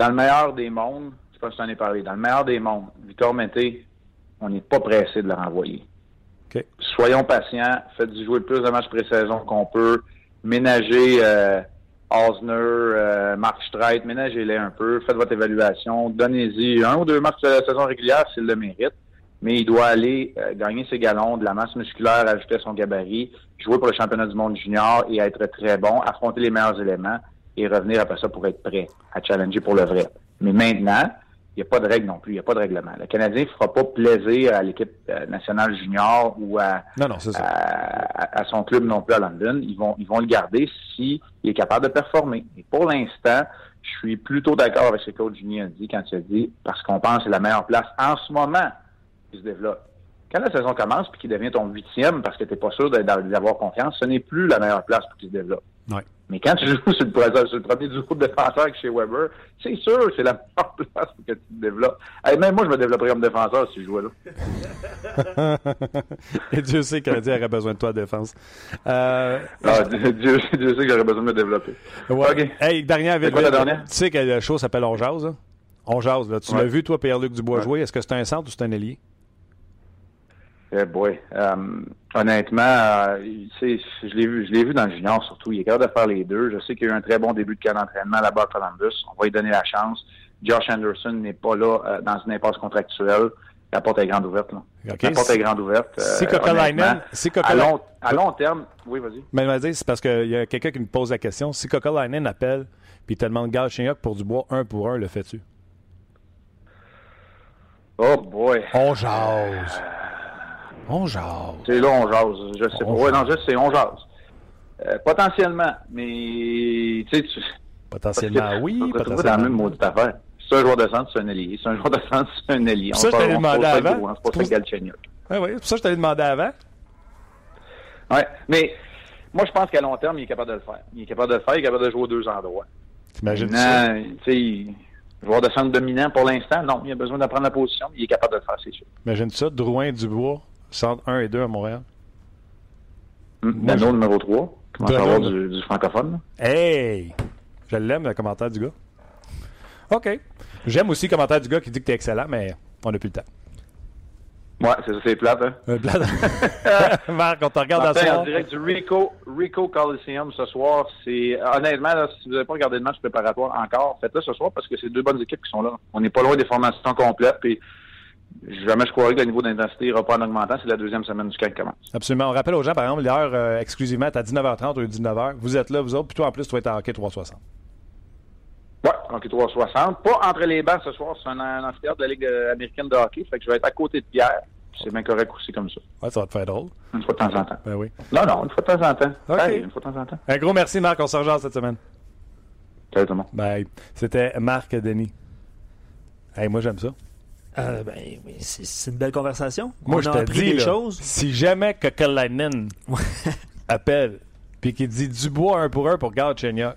Dans le meilleur des mondes, je sais pas si tu en ai parlé, dans le meilleur des mondes, Victor Mété, on n'est pas pressé de le renvoyer. Soyons patients, faites-y jouer le plus de matchs pré-saison qu'on peut, ménagez euh, Osner, euh, Mark Streit, ménagez-les un peu, faites votre évaluation, donnez-y un ou deux matchs de la saison régulière s'il le mérite, mais il doit aller euh, gagner ses galons, de la masse musculaire, ajouter son gabarit, jouer pour le championnat du monde junior et être très bon, affronter les meilleurs éléments et revenir après ça pour être prêt à challenger pour le vrai. Mais maintenant, il n'y a pas de règle non plus, il n'y a pas de règlement. Le Canadien ne fera pas plaisir à l'équipe euh, nationale junior ou à, à, son club non plus à London. Ils vont, ils vont le garder s'il est capable de performer. Et pour l'instant, je suis plutôt d'accord avec ce que coach Junior a dit quand il a dit parce qu'on pense que c'est la meilleure place en ce moment qui se développe. Quand la saison commence puis qu'il devient ton huitième parce que tu n'es pas sûr d'avoir confiance, ce n'est plus la meilleure place pour qu'il se développe. Mais quand tu joues sur le, sur le premier duo de défenseur chez Weber, c'est sûr que c'est la meilleure place pour que tu te développes. même moi, je me développerais comme défenseur si je jouais là. Et Dieu sait que Canadien aurait besoin de toi en défense. Euh... Ah, Dieu, Dieu, sait que j'aurais besoin de me développer. Ouais. Hey, dernière vite, Tu sais que la chose s'appelle On Jase. Hein? On Jase. Là. Tu l'as vu, toi, Pierre-Luc Dubois, jouer? Est-ce que c'est un centre ou c'est un ailier? Eh boy. Um, honnêtement, euh, je l'ai vu, je l'ai vu dans le junior surtout. Il est capable de faire les deux. Je sais qu'il a eu un très bon début de camp d'entraînement là-bas à Columbus. On va lui donner la chance. Josh Anderson n'est pas là euh, dans une impasse contractuelle. La porte est grande ouverte. Là. La porte est grande ouverte. Euh, si si à, long, à long terme, oui, vas-y. Mais vas-y, c'est parce qu'il y a quelqu'un qui me pose la question. Si Kokolainen appelle puis te demande Gal pour du bois un pour un, le fais-tu? Oh boy. On jase. On jase. C'est là, on jase. Je sais pas. Oui, non, je sais, on jase. Euh, potentiellement, mais tu sais, tu... Potentiellement, oui. Potentiellement. dans la même maudite affaire. C'est un joueur de centre, c'est un allié. C'est un joueur de centre, c'est un allié. ça, je t'avais demandé avant. C'est ça Galchenyuk. Oui, oui. C'est ça, je t'avais demandé avant. Oui, mais moi, je pense qu'à long terme, il est capable de le faire. Il est capable de le faire, il est capable de jouer aux deux endroits. T'imagines ça? Tu sais, joueur de centre dominant pour l'instant, non, il a besoin d'apprendre la position, il est capable de le faire, c'est sûr. Imagine ça, Drouin, Dubois, Centre 1 et 2 à Montréal. Nano je... numéro 3. Comment ça va du, du, francophone? Hey! Je l'aime, le commentaire du gars. OK. J'aime aussi le commentaire du gars qui dit que tu es excellent, mais on n'a plus le temps. Ouais, c'est ça, c'est plate, hein? Euh, plate. Marc, on te regarde Martin, soir. en direct du Rico, Rico Coliseum ce soir. C'est honnêtement, là, si vous n'avez pas regardé le match préparatoire encore, faites-le ce soir parce que c'est deux bonnes équipes qui sont là. On n'est pas loin des formations complètes. Puis jamais je croirais que le niveau d'intensité n'ira pas en augmentant. C'est la deuxième semaine du camp qui commence. Absolument. On rappelle aux gens, par exemple, l'heure euh, exclusivement à 19h30 ou 19h. Vous êtes là, vous autres. Puis toi, en plus, tu vas être à hockey 360. Oui, hockey 360. Pas entre les bancs ce soir. C'est un, un amphithéâtre de la Ligue américaine de hockey. Fait que je vais être à côté de Pierre. C'est bien correct aussi comme ça. Ouais, ça va te faire drôle. Une fois de temps en temps. Ben oui. Non, non, une fois de temps en temps. OK. une fois de temps en temps. Un gros merci, Marc. On se rejoint cette semaine. Salut tout le monde. Bye. C'était Marc Denis. Hey, moi, j'aime ça. Euh, ben, c'est une belle conversation. Moi, On je te dis, des choses. si jamais Kokalainen appelle puis qu'il dit Dubois un pour un pour Galchenyuk,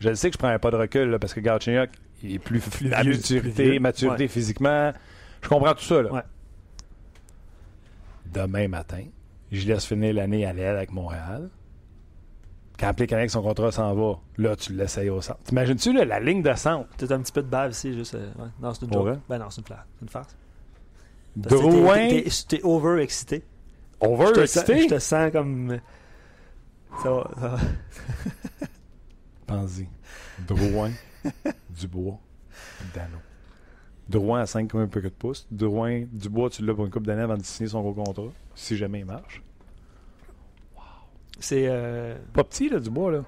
je sais que je prends pas de recul là, parce que Galchenyuk il est plus, plus la maturité, maturité physiquement. Je comprends tout ça. Là. Demain matin, je laisse finir l'année à l'aile avec Montréal. Quand Plé avec son contrat s'en va, là, tu l'essayes au centre. T'imagines-tu la ligne de centre? Peut-être un petit peu de bave ici, juste. Euh, ouais. Non, c'est une joke. Ben non, c'est une, une farce. Drouin? T'es over-excité. Over-excité? Je te sens comme. Ça va. Ça va. Pense-y. Drouin, Dubois, Dano. Drouin à 5 comme un peu de pouce. Drouin, Dubois, tu l'as pour une coupe d'années avant de signer son gros contrat, si jamais il marche. C'est. Euh... Pas petit, là, Dubois, là.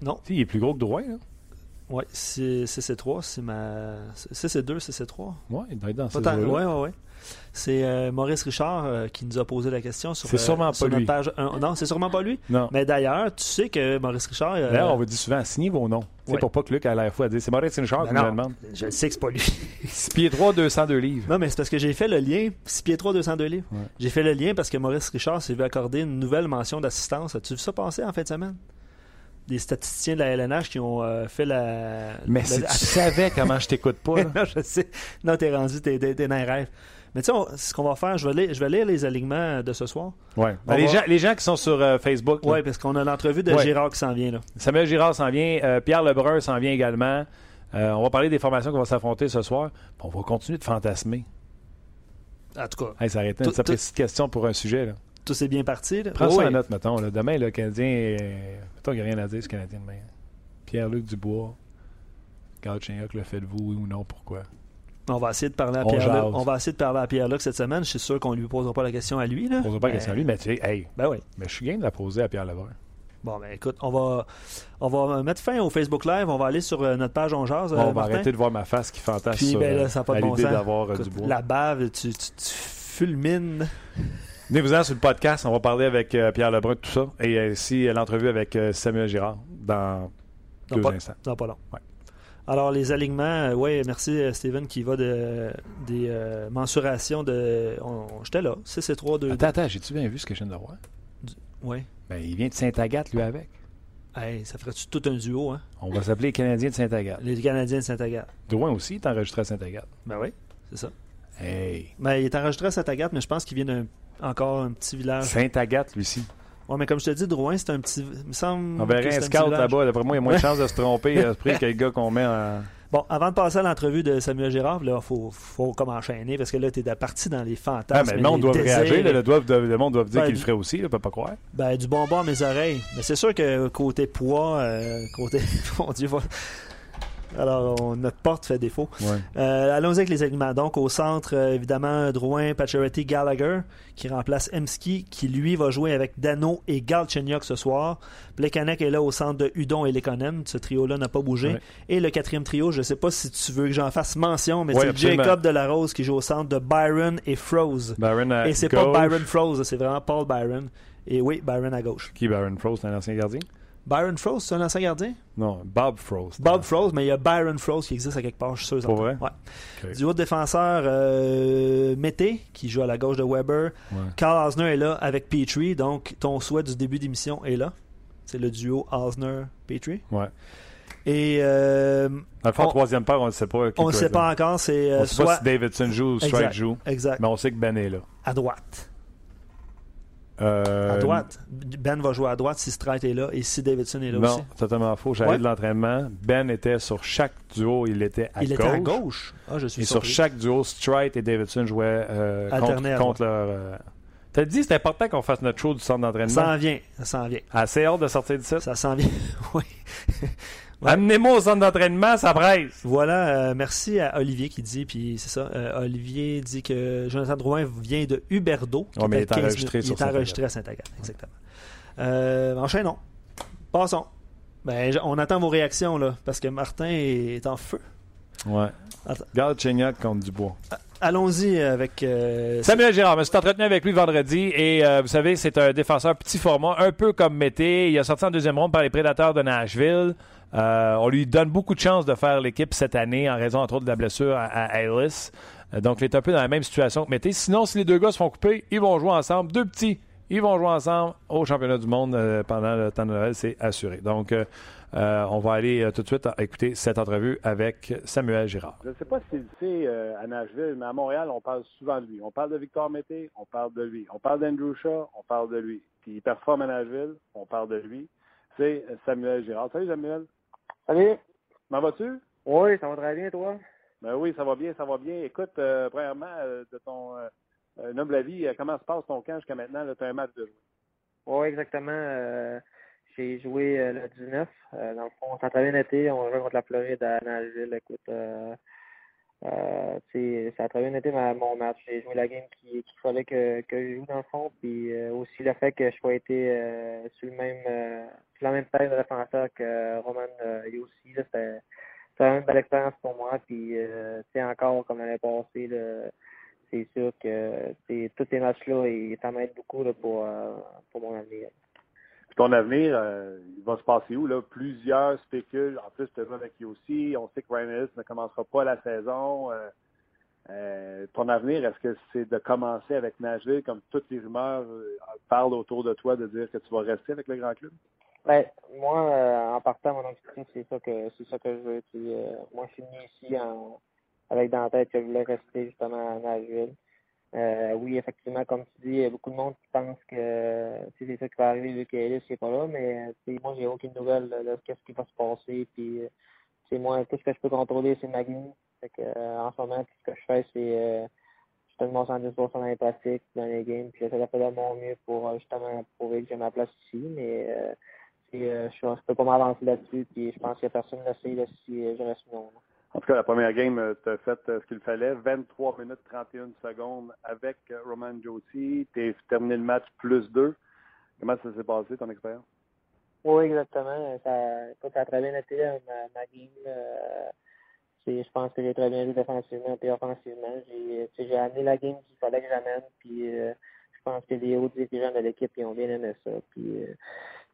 Non. il est plus gros que Drouin, là. Oui, c'est 3 c'est ma. C'est 2 c'est 3 Oui, il doit être dans ces Oui, oui, oui. C'est euh, Maurice Richard euh, qui nous a posé la question sur, c'est sûrement euh, pas lui. page Non, c'est sûrement pas lui. Non. Mais d'ailleurs, tu sais que Maurice Richard. D'ailleurs, on vous dit souvent signez vos noms. C'est pour pas que Luc a l'air fou à dire c'est Maurice Richard qui nous demande. Je sais que c'est pas lui. 6 pieds 3, 202 livres. Non, mais c'est parce que j'ai fait le lien. 6 pieds 3, 202 livres. J'ai fait le lien parce que Maurice Richard s'est vu accorder une nouvelle mention d'assistance. As-tu vu ça passer en fin de semaine? des statisticiens de la LNH qui ont euh, fait la. Mais si tu savais comment je t'écoute pas. non, je sais. Non, t'es rendu, t'es, t'es, dans les rêves. Mais tu sais, ce qu'on va faire, je vais, lire, je vais lire les alignements de ce soir. Ouais. Ben, les, gens, les, gens, qui sont sur euh, Facebook. Oui, parce qu'on a l'entrevue de Girard qui s'en vient. Là. Samuel Girard s'en vient. Euh, Pierre Lebrun s'en vient également. on va parler des formations qu'on va s'affronter ce soir. On va continuer de fantasmer. En tout cas. Hey, ça arrête une petite question pour un sujet. Là. Tout s'est bien parti. Là. Prends ça en note, mettons. Là. Demain, le Canadien. Mettons qu'il n'y a rien à dire, ce Canadien demain. Pierre-Luc Dubois. Galchenyuk, le faites-vous, oui ou non, pourquoi? On va essayer de parler à Pierre-Luc. On va essayer de parler à Pierre-Luc cette semaine. Je suis sûr qu'on ne lui posera pas la question à lui. Là. On ne posera pas la question à lui, mais tu sais, hey. Ben oui. Mais je suis game de la poser à Pierre Lebrun. Bon, ben écoute, on va, on va mettre fin au Facebook Live. On va aller sur euh, notre page On Jase. on va arrêter de voir ma face qui fantasme Puis, ben, là, ça pas de d'avoir euh, du bois. La bave, tu, tu, tu fulmines. Venez-vous-en sur le podcast. On va parler avec euh, Pierre Lebrun de tout ça. Et aussi l'entrevue avec Samuel Girard dans, deux pas, instants. Dans pas long. Alors, les alignements, oui, merci Steven qui va de, des mensurations de. J'étais là, 6 et 3, 2. Attends, attends, j'ai-tu bien vu ce que je viens de voir? Oui. Ben, il vient de Saint-Agathe, lui, avec. Hey, ça ferait-tu tout un duo, hein? On va s'appeler les Canadiens de Saint-Agathe. Les Canadiens de Saint-Agathe. Drouin aussi est enregistré à Saint-Agathe. Ben oui, c'est ça. Hey. Ben, il est enregistré à Saint-Agathe, mais je pense qu'il vient d'un encore un petit village. Saint-Agathe, lui aussi. Oui, mais comme je te dis, Drouin, c'est un petit. Il me semble. On verrait un scout là-bas. D'après moi, il y a moins de chances de se tromper à ce prix que le gars qu'on met en. Bon, avant de passer à l'entrevue de Samuel Girard, il faut, faut comme enchaîner parce que là, tu es parti dans les fantasmes. Ah, mais le monde doit réagir. le, le, monde doit dire ben, qu'il le ferait aussi. ne peut pas croire. Ben, du bonbon à mes oreilles. Mais c'est sûr que côté poids, euh, côté. Mon Dieu, alors, notre porte fait défaut. Euh, allons-y avec les aliments. Donc, au centre, euh, évidemment, Drouin, Pacioretty, Gallagher, qui remplace Emski, qui lui va jouer avec Dano et Galchenyuk ce soir. Plekanec est là au centre de Udon et Lekonen. Ce trio-là n'a pas bougé. Et le quatrième trio, je ne sais pas si tu veux que j'en fasse mention, mais c'est Jacob Delarose qui joue au centre de Byron et Froze. Byron et c'est pas Byron Froze, c'est vraiment Paul Byron. Et oui, Byron à gauche. Qui Byron Froze, c'est un ancien gardien? Byron Frost, c'est un ancien gardien? Non, Bob Frost. Bob Frost, mais il y a Byron Frost qui existe à quelque part, je suis sûr. Pour vrai? Ouais. Du haut défenseur, euh, Mété, qui joue à la gauche de Weber. Carl Osner est là avec Petrie, donc ton souhait du début d'émission est là. C'est le duo Osner-Petrie. Ouais. Et. Euh, fond, troisième paire, on ne sait pas. Qui on ne sait pas encore. C'est, euh, on sait pas si Davidson joue ou Strike joue. Exact. Mais on sait que Ben est là. À droite. Euh, à droite. Ben va jouer à droite si Strite est là et si Davidson est là non, aussi. Non, totalement faux. J'avais de l'entraînement. Ben était sur chaque duo, il était à il gauche. Il était à gauche. Ah, je suis et sur chaque duo, Strite et Davidson jouaient euh, contre, contre, leur. Euh... T'as dit c'est important qu'on fasse notre show du centre d'entraînement? Ça s'en vient, ça s'en vient. Assez hâte de sortir de ça. Ça s'en vient, oui. Amenez-moi au centre d'entraînement, ça presse. Voilà, euh, merci à Olivier qui dit, puis c'est ça, euh, Olivier dit que Jonathan Drouin vient de Huberdo. Mais il est enregistré, il est enregistré à Saint-Agathe, exactement. Euh, enchaînons. Passons. Ben, on attend vos réactions, là, parce que Martin est en feu. Ouais. Attends. Garde Chignac contre Dubois. Allons-y avec. Euh, Samuel Girard, je me suis entretenu avec lui vendredi et euh, vous savez, c'est un défenseur petit format, un peu comme Mété. Il a sorti en deuxième ronde par les Prédateurs de Nashville. Euh, on lui donne beaucoup de chances de faire l'équipe cette année en raison, entre autres, de la blessure à, à Ellis. donc, il est un peu dans la même situation que Mété. Sinon, si les deux gars se font couper, ils vont jouer ensemble. Deux petits, ils vont jouer ensemble au championnat du monde pendant le temps de Noël, c'est assuré. Donc, euh, on va aller euh, tout de suite écouter cette entrevue avec Samuel Girard. Je ne sais pas si sais euh, à Nashville, mais à Montréal, on parle souvent de lui. On parle de Victor Mété, on parle de lui. On parle d'Andrew Shaw, on parle de lui. Puis il performe à Nashville, on parle de lui. C'est Samuel Girard. Salut Samuel. Salut. M'en vas-tu? Oui, ça va très bien, toi? Ben oui, ça va bien, ça va bien. Écoute, premièrement, de ton noble avis, comment se passe ton camp jusqu'à maintenant? Tu as un match de jouer. Oui, exactement. J'ai joué euh, le 19. Euh, dans le fond, a très bien été. On joué contre la Floride à Nashville. Écoute, euh, euh, ça a très bien été mon match. J'ai joué la game qu'il fallait que, que je joue dans le fond. Puis aussi le fait que je sois été sur le même sur la même paire de défenseur que Roman Yossi. C'était une belle expérience pour moi. Puis c'est encore comme l'année passée. c'est sûr que tous ces matchs-là, ça m'aide beaucoup là, pour, pour mon avenir ton avenir, euh, il va se passer où? Là? Plusieurs spéculent. En plus, tu as avec aussi. On sait que Ryan Ellis ne commencera pas la saison. Euh, euh, ton avenir, est-ce que c'est de commencer avec Nashville, comme toutes les rumeurs parlent autour de toi, de dire que tu vas rester avec le grand club? Ben, moi, en partant, mon objectif, c'est ça que c'est ça que je veux. Moi, je suis venu ici en, avec dans la tête que je voulais rester justement à Nashville. Euh, oui, effectivement, comme tu dis, il y a beaucoup de monde qui pense que c'est ça qui va arriver vu qu'Ellis n'est pas là, mais moi, j'ai aucune nouvelle de ce qui va se passer. Puis, c'est moi, tout ce que je peux contrôler, c'est ma game. Fait que, en ce moment, tout ce que je fais, c'est je donne mon 110% dans les pratiques, dans les games, puis j'essaie de de mon mieux pour justement prouver que j'ai ma place ici. Mais euh, je ne peux pas m'avancer là-dessus. Puis je pense que personne ne sait si euh, je reste non. En tout cas, la première game, euh, tu as fait ce qu'il fallait. 23 minutes 31 secondes avec Roman Josi. Tu as terminé le match plus 2. Comment ça s'est passé, ton expérience? Oui, exactement. Ça, a très bien été ma, ma game. je pense que j'ai très bien joué défensivement et offensivement. J'ai amené la game qu'il fallait que j'amène. Puis je pense que les hauts dirigeants de l'équipe ont bien aimé ça. Puis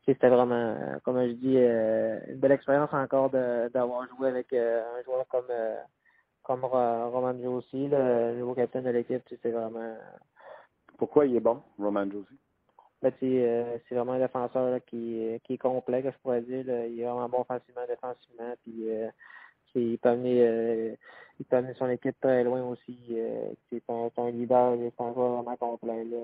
c'était vraiment, comme je dis, euh, une belle expérience encore d'avoir joué avec euh, un joueur comme euh, comme Roman Josi, le nouveau capitaine de l'équipe. C'est vraiment. Pourquoi il est bon, Roman Josi? Ben, c'est vraiment un défenseur qui, qui est complet, que je pourrais dire. Il est vraiment bon offensivement, défensivement. Puis, il, peut amener, il peut amener son équipe très loin aussi. c'est un, un, leader, c'est un joueur vraiment complet. Là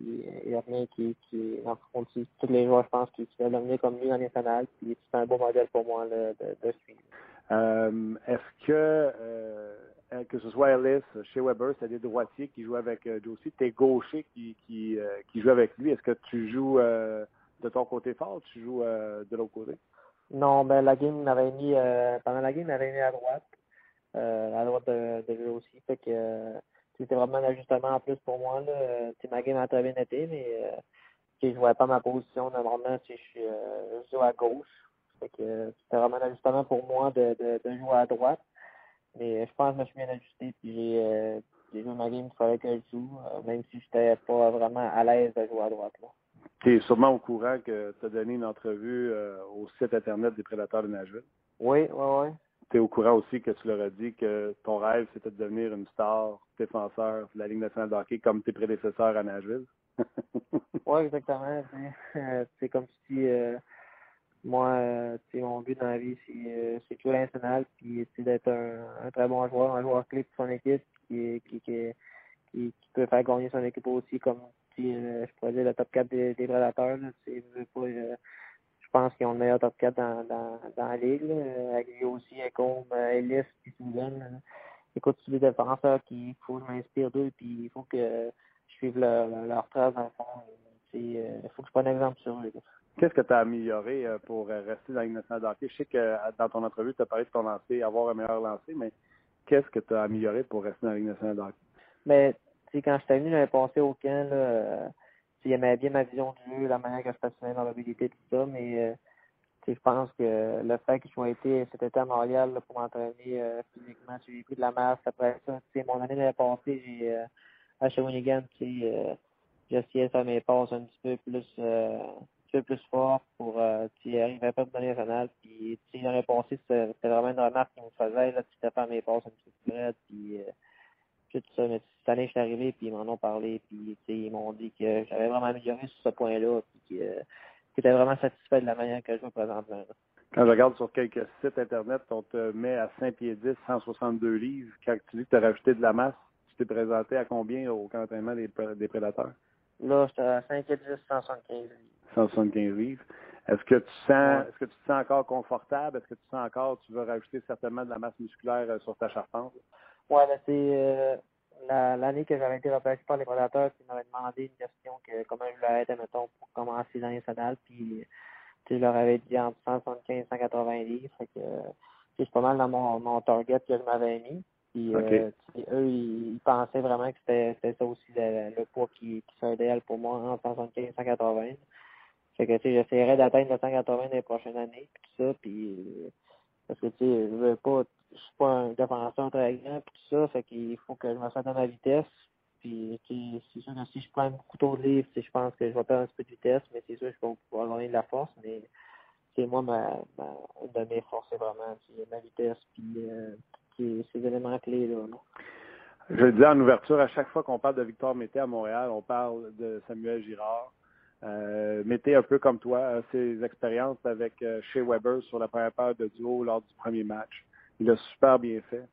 il n'y a rien qui, qui en tous les joueurs, je pense, qui, qui l'amener comme lui en national. Puis c'est un beau modèle pour moi de, de, suivre. Euh, est-ce que, euh, que ce soit Ellis, chez Weber, c'est des droitiers qui jouent avec euh, Josie, t'es gaucher qui, qui, euh, qui joue avec lui. Est-ce que tu joues de ton côté fort ou tu joues de l'autre côté? Non, ben la game m'avait mis pendant la game, m'avait mis à droite. à droite de, de lui aussi. Fait que c'était vraiment un ajustement en plus pour moi. Là. ma game a très bien été, mais euh, je ne voyais pas ma position. Normalement, je suis euh, je joue à gauche. c'était vraiment un ajustement pour moi de, de, de, jouer à droite. Mais je pense que je me suis bien ajusté puis j'ai euh, joué ma game il fallait que je joue, euh, même si je n'étais pas vraiment à l'aise de jouer à droite. Tu es sûrement au courant que tu as donné une entrevue au site internet des Prédateurs de Nashville. Oui, oui, oui tu es au courant aussi que tu leur as dit que ton rêve, c'était de devenir une star défenseur de la Ligue nationale de hockey comme tes prédécesseurs à Nashville. oui, exactement. C'est comme si euh, moi, euh, mon but dans la vie, c'est euh, c'est jouer national, puis d'être un, très bon joueur, un joueur clé pour son équipe, qui, qui, peut faire gagner son équipe aussi, comme je pourrais dire le top 4 des, des prédateurs. Là, pense qu'ils ont le meilleur top 4 dans, dans, dans la ligue. Là. Avec lui aussi, comme euh, Ellis Susan. Écoute, c'est des défenseurs qu'il faut que je m'inspire d'eux, puis il faut que je suive leur, leur trace dans le fond. Il euh, faut que je prenne un exemple sur eux. Qu'est-ce que tu as amélioré euh, pour rester dans la Ligue nationale de hockey? Je sais que dans ton entrevue, tu as parlé de ton lancer, avoir un meilleur lancer, mais qu'est-ce que tu as amélioré pour rester dans la Ligue nationale de hockey? Mais, quand je venu, j'avais passé au camp, là, il aimait bien ma vision du jeu, la manière que je patinais ma mobilité, tout ça, mais euh, je pense que le fait que je sois été cet été à Montréal pour m'entraîner euh, physiquement, j'ai pris de la masse après ça. Mon année l'année passée, j'ai euh, à Shawinigan, euh, j'essayais de faire mes passes un petit peu plus euh, un peu plus fort pour euh, arriver pas de donner nationale. Puis l'année passée, c'était vraiment une remarque qui me faisait là, de faire mes passes un petit peu plus raide, puis tout ça. Mais cette année, je suis arrivé, puis ils m'en ont parlé, puis ils m'ont dit que j'avais vraiment amélioré sur ce point-là, puis que j'étais vraiment satisfait de la manière que je joue présentement. Quand je regarde sur quelques sites Internet, on te met à 5 pieds 10, 162 livres. Quand tu dis que tu as rajouté de la masse, tu t'es présenté à combien au camp d'entraînement des, des prédateurs? Là, j'étais à 5 pieds 10, 175 livres. 175 livres. Est-ce que tu sens, est-ce que tu te sens encore confortable? Est-ce que tu sens encore, tu veux rajouter certainement de la masse musculaire euh, sur ta charpente? Ouais, ben c'est euh, l'année que j'avais été repêché par les prédateurs, ils m'avaient demandé une question que comment je voulais être, mettons, pour commencer dans les sadales, puis je leur avais dit entre 175 et 180 livres. Fait que c'est pas mal dans mon, mon target que je m'avais mis. Puis euh, eux, ils, pensaient vraiment que c'était ça aussi le, poids qui, qui serait idéal pour moi entre 175 et 180. Fait que tu sais, j'essaierais d'atteindre le 180 dans les prochaines années, puis tout ça, puis parce que tu sais, je veux pas je suis pas un défenseur très grand puis tout ça, fait qu'il faut que je me sente à ma vitesse. Puis c'est sûr que si je prends beaucoup trop de livres, je pense que je vais perdre un peu de vitesse, mais c'est sûr que je vais pouvoir gagner de la force, mais c'est moi ma, ma une de mes forces, c'est vraiment ma vitesse puis euh, ces éléments clés là. Je le disais en ouverture, à chaque fois qu'on parle de Victor Mété à Montréal, on parle de Samuel Girard. Euh, mettez un peu comme toi ses expériences avec Shea Weber sur la première paire de duo lors du premier match. Il a super bien fait.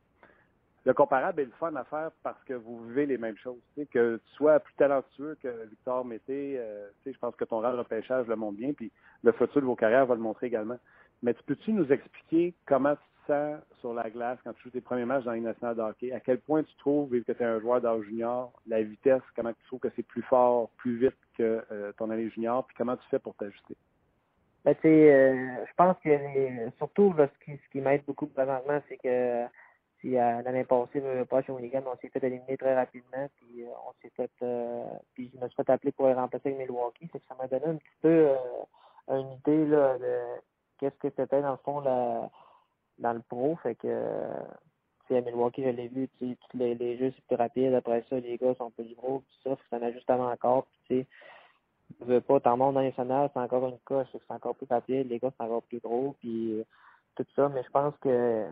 Le comparable est le fun à faire parce que vous vivez les mêmes choses. que tu sois plus talentueux que Victor Mété, je pense que ton rare repêchage le montre bien, puis le futur de vos carrières va le montrer également. Mais tu peux-tu nous expliquer comment tu te sens sur la glace quand tu joues tes premiers matchs dans les nationale de hockey? À quel point tu trouves, vu que tu es un joueur d'âge junior, la vitesse, comment tu trouves que c'est plus fort, plus vite que euh, ton année junior, puis comment tu fais pour t'ajuster? Ben, euh, je pense que surtout ce qui, ce qui m'aide beaucoup présentement, c'est que si l'année passée, pas chez Winigan, on s'est fait éliminer très rapidement, puis euh, on s'est fait puis je me suis fait appeler pour remplacer avec Milwaukee, c'est que ça m'a donné un petit peu une idée là, de qu'est-ce que c'était dans le fond dans le pro. Fait que à Milwaukee, je l'ai vu, les, les jeux c'est plus rapide. Après ça, les gars sont plus gros, puis ça, c'est un ajustement encore. Puis tu veux pas, t'en montes dans les c'est encore une coche, c'est encore plus rapide, les gars c'est encore plus gros, puis tout ça. Mais je pense que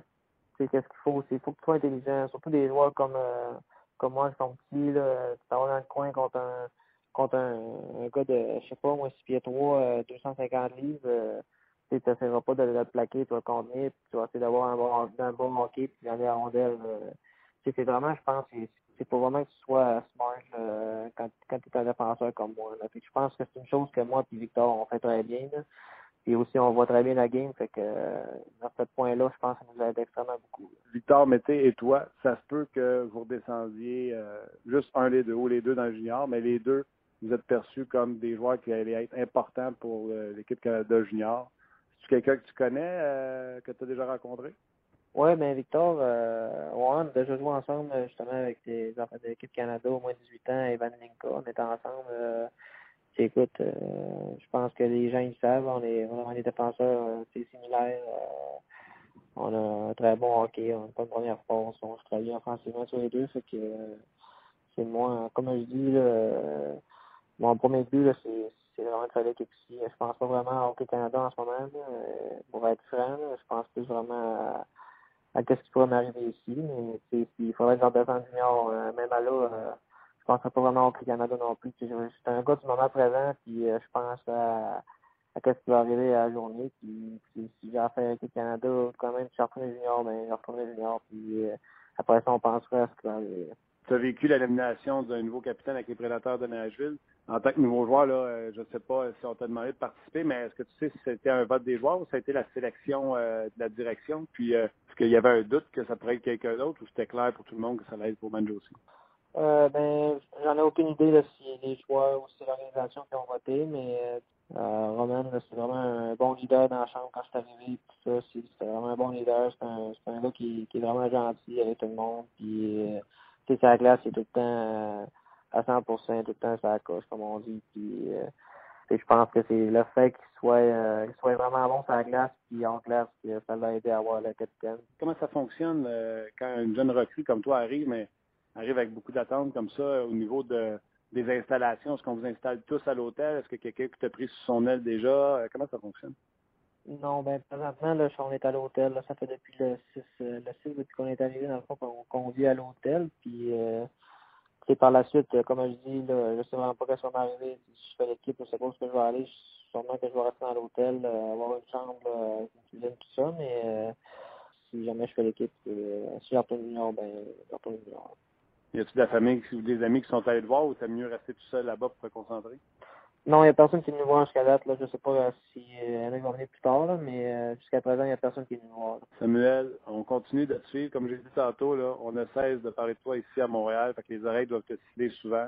tu sais, qu'est-ce qu'il faut, c'est faut que tu sois intelligent, surtout des joueurs comme euh, comme moi qui sont petits, là, tu dans le coin contre un contre un, un gars de, je sais pas, moi, 6 pieds 3, 250 livres, euh, tu n'essaieras pas de le plaquer, tu vas contenir, puis tu vas essayer d'avoir un bon, un bon hockey, puis aller à rondelle. Euh. c'est vraiment, je pense, c'est pour vraiment que tu sois smart euh, quand, quand tu es un défenseur comme moi. Je pense que c'est une chose que moi et Victor, on fait très bien. Là. Puis aussi, on voit très bien la game. Fait que dans ce point-là, je pense que ça nous aide extrêmement beaucoup. Victor Mété et toi, ça se peut que vous redescendiez juste un les deux ou les deux dans le junior, mais les deux vous êtes perçus comme des joueurs qui allaient être importants pour euh, l'équipe Canada Junior. C'est quelqu'un que tu connais, euh, que tu as déjà rencontré? Oui, ben Victor, euh, on a déjà joué ensemble justement avec des enfants de l'équipe Canada au moins 18 ans, Evan Linka. On était ensemble. Euh, écoute, je pense que les gens ils savent, on est vraiment des défenseurs similaires. on a un très bon hockey, on n'a pas de première force, on se travaille offensivement sur les deux, fait que c'est moi, comme je dis, mon premier but, c'est vraiment de faire l'équipe ici. Je pense pas vraiment au Hockey Canada en ce moment. Là. Euh, pour être franc, je pense plus vraiment à, à ce qui pourrait m'arriver ici. Mais il faudrait que j'en défende junior, euh, même à là, euh, je pense pas vraiment au Canada non plus. Je suis un gars du moment présent, puis je pense à, à ce qui va arriver à la journée. Puis, si j'ai affaire avec le Canada, quand même, je suis retourné junior, ben, je retourné junior. Puis après ça, on pensera à ce qui va arriver tu as vécu l'élimination d'un nouveau capitaine avec les Prédateurs de Nashville. En tant que nouveau joueur, là, euh, je ne sais pas si on t'a demandé de participer, mais est-ce que tu sais si c'était un vote des joueurs ou ça a été la sélection euh, de la direction? Puis, euh, est-ce qu'il y avait un doute que ça pourrait être quelqu'un d'autre ou c'était clair pour tout le monde que ça allait être pour Manjo aussi? Euh, ben, j'en ai aucune idée si les joueurs ou si l'organisation qui ont voté, mais euh, Roman, c'est vraiment un bon leader dans la chambre quand je suis arrivé. Tout ça, c'est vraiment un bon leader. C'est un, un gars qui, qui est vraiment gentil avec tout le monde. Puis, sais, la glace, c'est tout le temps euh, à 100% tout le temps ça coche, comme on dit. Puis, euh, je pense que c'est le fait qu'il soit, euh, soit vraiment bon sur la glace, puis en classe, ça l'a aidé à avoir le capitaine. Comment ça fonctionne quand une jeune recrue comme toi arrive, mais arrive avec beaucoup d'attentes comme ça au niveau de des installations? Est-ce qu'on vous installe tous à l'hôtel? Est-ce que quelqu'un qui t'a pris sous son aile déjà? Comment ça fonctionne? Non, ben présentement, là, on est à l'hôtel. Ça fait depuis le 6, euh, le 6 depuis qu'on est arrivé, dans le fond, qu'on vit à l'hôtel. Puis euh, par la suite, euh, comme je dis, là, je sais vraiment pas qu'est-ce qui va m'arriver. Si je fais l'équipe, je sais pas où je vais aller. Sûrement que je vais rester dans l'hôtel, euh, avoir une chambre, une cuisine, tout ça, mais si jamais je fais l'équipe, si j'entends junior, ben j'entends junior. Y a-tu de la famille ou des amis qui sont allés te voir ou t'as mieux rester tout seul là-bas pour te concentrer? Non, il n'y a personne qui est venu voir jusqu'à date. Là. Je ne sais pas euh, si euh, y en a qui vont venir plus tard, là, mais euh, jusqu'à présent, il n'y a personne qui est venu voir. Samuel, on continue de te suivre. Comme j'ai dit tantôt, là, on ne cesse de parler de toi ici à Montréal. Fait que les oreilles doivent te citer souvent.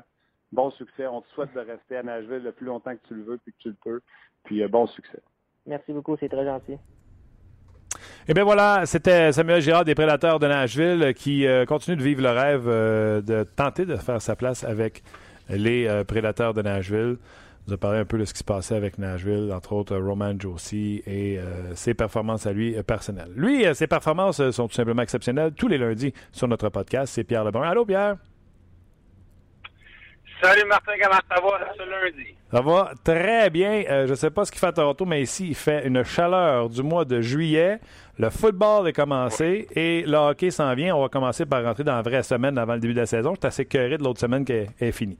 Bon succès. On te souhaite de rester à Nashville le plus longtemps que tu le veux puis que tu le peux. Puis bon succès. Merci beaucoup, c'est très gentil. Eh bien voilà, c'était Samuel Girard des Prédateurs de Nashville qui continue de vivre le rêve de tenter de faire sa place avec les Prédateurs de Nashville nous a parlé un peu de ce qui se passait avec Nashville, entre autres euh, Roman Josie et euh, ses performances à lui euh, personnelles. Lui, ses performances sont tout simplement exceptionnelles tous les lundis sur notre podcast. C'est Pierre Lebrun. Allô, Pierre? Salut Martin, comment ça va ce lundi? Ça va très bien. je ne sais pas ce qu'il fait à Toronto, mais ici, il fait une chaleur du mois de juillet. Le football est commencé et le hockey s'en vient. On va commencer par rentrer dans la vraie semaine avant le début de la saison. Je suis assez curé de l'autre semaine qui est, est finie.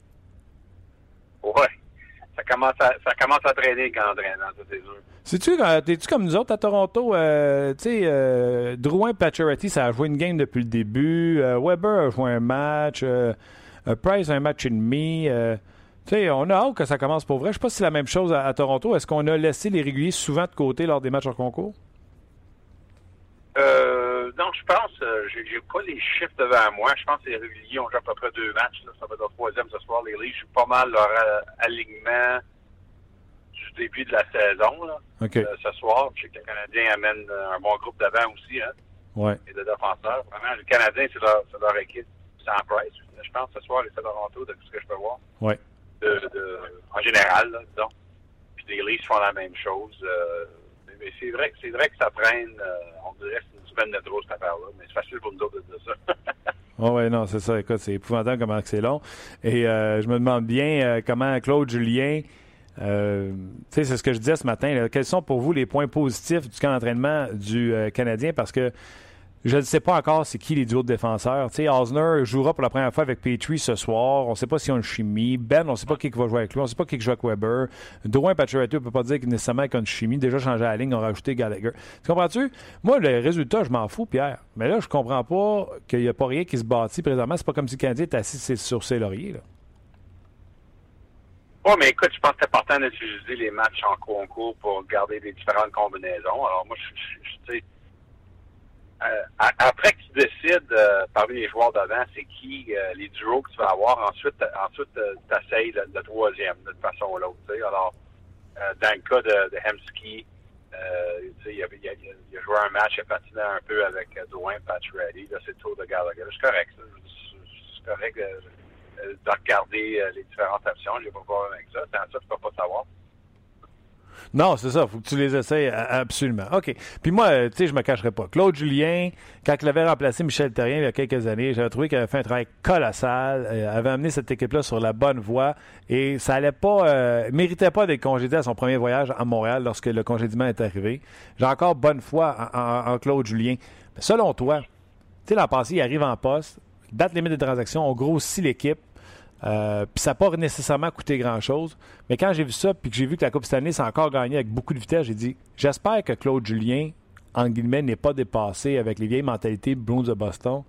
Ouais à, ça commence à traîner quand entraînant, ça c'est sûr. C'est-tu, t'es-tu comme nous autres à Toronto? Euh, tu sais, euh, Drouin Pacioretty, ça a joué une game depuis le début. Euh, Weber a joué un match. Euh, Price un match et demi. tu sais, on a hâte que ça commence pour vrai. Je sais pas si c'est la même chose à, Toronto. Est-ce qu'on a laissé les réguliers souvent de côté lors des matchs en concours? Euh, non, je pense, j'ai, j'ai pas les chiffres devant moi. Je pense que les réguliers ont joué à peu près deux matchs. Ça va être le troisième ce soir. Les Leafs, je suis pas mal leur alignement début de la saison. Là. Euh, ce soir, je sais que le Canadien amène euh, un bon groupe d'avant aussi. Hein, ouais. Et de défenseurs. Vraiment, le Canadien, c'est leur, leur, équipe sans Price. Je pense ce soir, les Toronto, de tout ce que je peux voir. Ouais. De, de, en général, là, disons. Puis les Leafs font la même chose. Euh, mais c'est vrai, c'est vrai que ça traîne. on dirait que une semaine de trop cette affaire-là. Mais c'est facile pour nous autres de dire ça. Oh oui, non, c'est ça. Écoute, c'est épouvantable comment c'est long. Et je me demande bien comment Claude Julien euh, c'est ce que je disais ce matin. Quels sont pour vous les points positifs du camp d'entraînement du euh, Canadien? Parce que je ne sais pas encore c'est qui les duos de défenseurs. sais, Osner jouera pour la première fois avec Petrie ce soir. On ne sait pas s'ils ont une chimie. Ben, on ne sait pas qui va jouer avec lui. On ne sait pas qui joue avec Weber. Drouin Pacioretty, on ne peut pas dire nécessairement qu'il a une chimie. Déjà changé la ligne, on a rajouté Gallagher. Tu comprends-tu? Moi, le résultat, je m'en fous, Pierre. Mais là, je comprends pas qu'il n'y a pas rien qui se bâtit présentement. C'est pas comme si le Canadien était assis sur ses lauriers. Là. Oui, mais écoute, je pense que c'est important d'utiliser les matchs en concours pour garder des différentes combinaisons. Alors moi, je, je, sais, euh, après que tu décides euh, parmi les joueurs d'avant, c'est qui euh, les duos que tu vas avoir, ensuite, ensuite tu essayes le, troisième de toute façon ou l'autre. Alors, dans le cas de, de Hemsky, il, il, il, a, joué un match, il a patiné un peu avec Dwayne Patch Ready. Là, c'est le tour de Gallagher. C'est correct. C'est correct euh, de regarder les différentes options. J'ai pas de problème avec ça. Sans ça, tu peux pas savoir. Non, c'est ça. Il faut que tu les essayes absolument. OK. Puis moi, euh, tu sais, je me cacherai pas. Claude Julien, quand il avait remplacé Michel Terrien il y a quelques années, j'avais trouvé qu'il avait fait un travail colossal, avait amené cette équipe-là sur la bonne voie et ça allait pas, méritait pas d'être congédié à son premier voyage à Montréal lorsque le congédiement est arrivé. J'ai encore bonne foi en, Claude Julien. Mais selon toi, tu sais, l'an passé, il arrive en poste, date limite des transactions, on grossit l'équipe. Euh, puis ça n'a pas nécessairement coûté grand-chose. Mais quand j'ai vu ça, puis que j'ai vu que la Coupe Stanley s'est encore gagnée avec beaucoup de vitesse, j'ai dit j'espère que Claude Julien, en guillemets, n'est pas dépassé avec les vieilles mentalités Bruins de Boston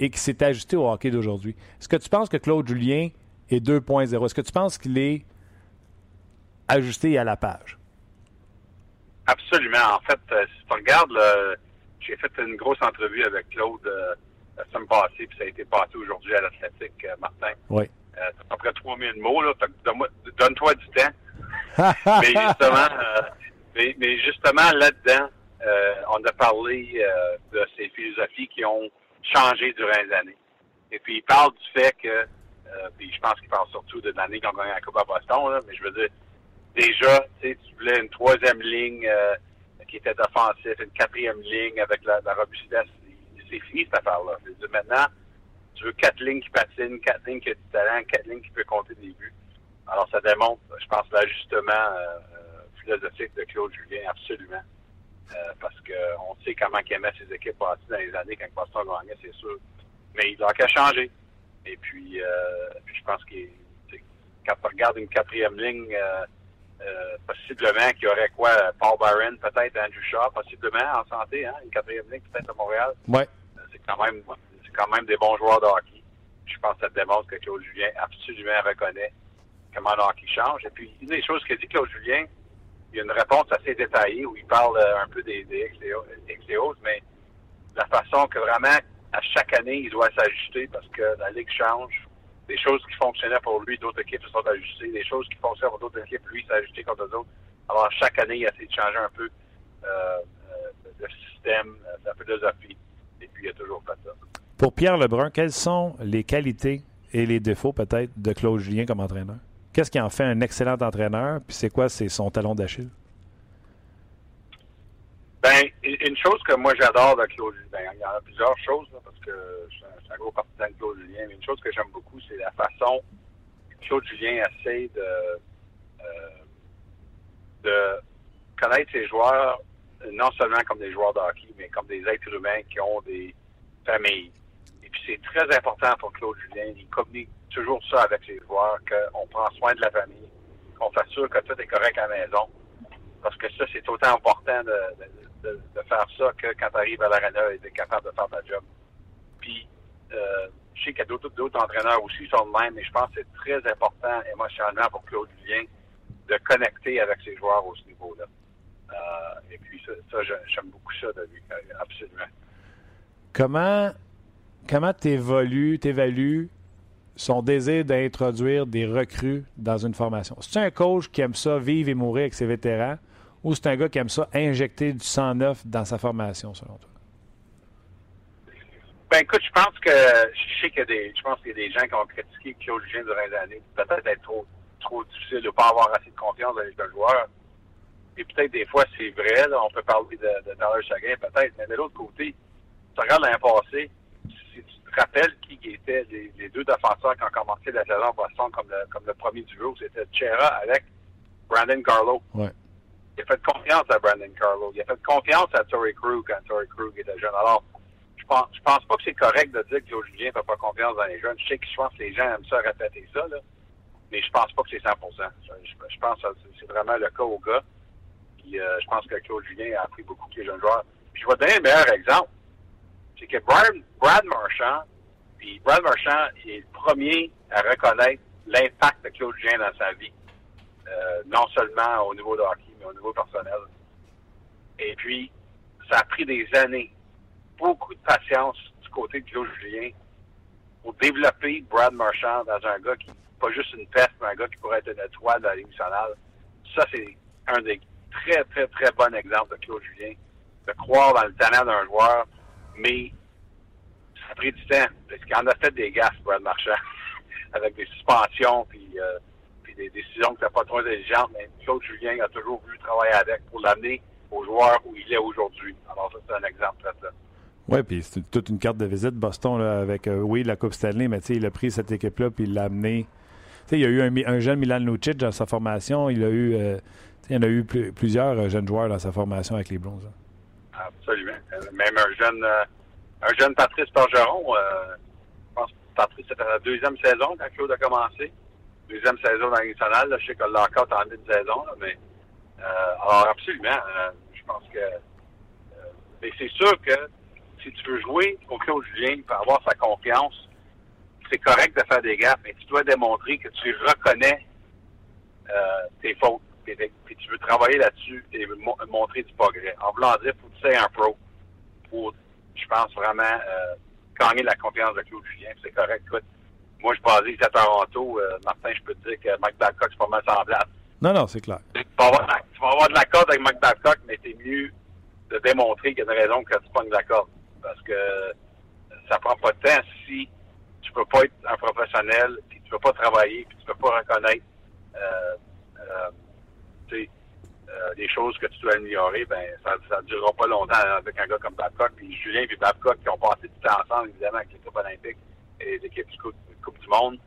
et qui s'est ajusté au hockey d'aujourd'hui. Est-ce que tu penses que Claude Julien est 2.0? Est-ce que tu penses qu'il est ajusté à la page? Absolument. En fait, euh, si tu regardes, j'ai fait une grosse entrevue avec Claude. Euh, la semaine passée, puis ça a été passé aujourd'hui à l'Athlétique, euh, Martin. Oui. Euh, à peu près 3000 mots, là. Donne-toi du temps. mais justement, euh, mais, justement, là-dedans, euh, on a parlé de ces philosophies qui ont changé durant les années. Et puis, il parle du fait que, puis je pense qu'il parle surtout de l'année qu'on a gagné la Coupe à Boston, là, mais je veux dire, déjà, tu sais, tu voulais une troisième ligne qui était offensive, une quatrième ligne avec la, la robustesse c'est fini cette affaire-là. Maintenant, tu veux quatre lignes qui patinent, quatre lignes qui ont du talent, quatre lignes qui peuvent compter des buts. Alors, ça démontre, je pense, l'ajustement euh, euh, philosophique de Claude Julien, absolument. Euh, parce qu'on sait comment il aimait ses équipes passées dans les années quand Boston gagnait, c'est sûr. Mais il n'a qu'à changer. Et puis, je pense que quand tu regardes une quatrième ligne, possiblement qu'il y aurait quoi, Paul Byron, peut-être Andrew Shaw, possiblement en santé, hein, une quatrième ligne peut-être à Montréal. Ouais quand même c'est quand même des bons joueurs de hockey. Je pense que ça démontre que Claude Julien absolument reconnaît comment le hockey change. Et puis, une des choses que dit Claude Julien, il y a une réponse assez détaillée où il parle euh, un peu des, des mais la façon que vraiment, à chaque année, il doit s'ajuster parce que la Ligue change. Des choses qui fonctionnaient pour lui, d'autres équipes se sont ajustées. Des choses qui fonctionnent pour d'autres équipes, lui, s'est ajusté contre d'autres. Alors, chaque année, il a essayé de changer un peu euh, euh, le système, la philosophie et puis il a toujours fait ça. Pour Pierre Lebrun, quelles sont les qualités et les défauts peut-être de Claude Julien comme entraîneur? Qu'est-ce qui en fait un excellent entraîneur? Puis c'est quoi c'est son talon d'Achille? Ben, une chose que moi j'adore de Claude Julien, ben, il y en a plusieurs choses, parce que je suis un gros partisan de Claude Julien, mais une chose que j'aime beaucoup, c'est la façon que Claude Julien essaie de, euh, de connaître ses joueurs non seulement comme des joueurs de hockey, mais comme des êtres humains qui ont des familles. Et puis c'est très important pour Claude Julien. Il communique toujours ça avec les joueurs, qu'on prend soin de la famille, qu'on sûr que tout est correct à la maison. Parce que ça, c'est autant important de, de, faire ça que quand tu arrives à l'arena et d'être capable de faire ta job. Puis, euh, je sais qu'il y a d'autres, entraîneurs aussi sont de même, mais je pense que c'est très important émotionnellement pour Claude Julien de connecter avec ses joueurs au ce niveau-là. Euh, et puis, ça, ça j'aime beaucoup ça de lui, absolument. Comment comment tu évalues son désir d'introduire des recrues dans une formation? C'est un coach qui aime ça vivre et mourir avec ses vétérans ou c'est un gars qui aime ça injecter du sang neuf dans sa formation, selon toi? Ben écoute, je pense que je sais qu'il y a des je pense qu'il y a des gens qui ont critiqué Claude Julien durant les années, peut-être être trop trop difficile de ne pas avoir assez de confiance dans les deux joueurs. Et peut-être des fois c'est vrai, là, on peut parler de, de Tyler Chagrin, peut-être, mais de l'autre côté, tu regardes l'année passée, si tu te rappelles qui étaient les, deux défenseurs qui ont commencé la saison en Boston comme le, comme le premier duo, c'était Chera avec Brandon Carlo. Ouais. Il a fait confiance à Brandon Carlo. Il a fait confiance à Torrey Krug quand Torrey Krug était jeune. Alors, je pense, je pense pas que c'est correct de dire que Joe Julien fait pas confiance dans les jeunes. Je sais que je pense que les gens aiment ça répéter ça, là. Mais je pense pas que c'est 100% je, pense que c'est vraiment le cas au gars. Puis euh, je pense que Claude Julien a appris beaucoup que les jeunes joueurs. Puis je vais te donner un meilleur exemple c'est que Brad, Marchand, puis Brad Marchand est le premier à reconnaître l'impact de Claude Julien dans sa vie. Euh, non seulement au niveau de hockey, mais au niveau personnel. Et puis, ça a pris des années, beaucoup de patience du côté de Claude Julien pour développer Brad Marchand dans un gars qui pas juste une peste, mais un gars qui pourrait être une étoile de la nationale. Ça, c'est un des très, très, très bons exemples de Claude Julien. De croire dans le talent d'un joueur, mais ça a pris du temps. Parce qu'il en a fait des gaffes, Brad Marchand, avec des suspensions, puis, euh, puis des décisions qui n'étaient pas trop intelligentes. Mais Claude Julien a toujours voulu travailler avec pour l'amener au joueur où il est aujourd'hui. Alors, ça, c'est un exemple là. Oui, puis c'est toute une carte de visite, Boston, là, avec, euh, oui, la Coupe Stanley, mais il a pris cette équipe-là, puis il l'a amené. sais, il y a eu un, jeune Milan Lucic dans sa formation. Il a eu, euh, il y en a eu plusieurs jeunes joueurs dans sa formation avec les Blonds. Absolument. Même un jeune, euh, un jeune Patrice Bergeron, euh, je pense que Patrice, c'était la deuxième saison quand Claude a commencé. Deuxième saison dans la nationale. je sais que l'encore en de saison, mais euh, alors absolument, je pense que mais c'est sûr que si tu veux jouer au Claude Julien pour avoir sa confiance, c'est correct de faire des gaffes, mais tu dois démontrer que tu reconnais tes fautes puis tu veux travailler là-dessus et montrer du progrès. En voulant dire, faut que tu sois un pro pour, je pense, vraiment euh, gagner la confiance de Claude Julien. C'est correct. Écoute, moi, je suis basé à Toronto. Euh, Martin, je peux te dire que Mike Babcock, c'est pas mal semblable. Non, non, c'est clair. Tu vas avoir, tu vas avoir de la corde avec Mike Babcock, mais c'est mieux de démontrer qu'il y a une raison que tu pognes de la corde. Parce que ça prend pas de temps si tu peux pas être un professionnel, puis tu peux pas travailler, puis tu peux pas reconnaître euh, euh euh, des choses que tu dois améliorer, ben ça ne durera pas longtemps avec un gars comme Babcock. Puis Julien et Babcock qui ont passé du temps ensemble, évidemment, avec l'équipe olympique et l'équipe du coupe, coupe, du Monde,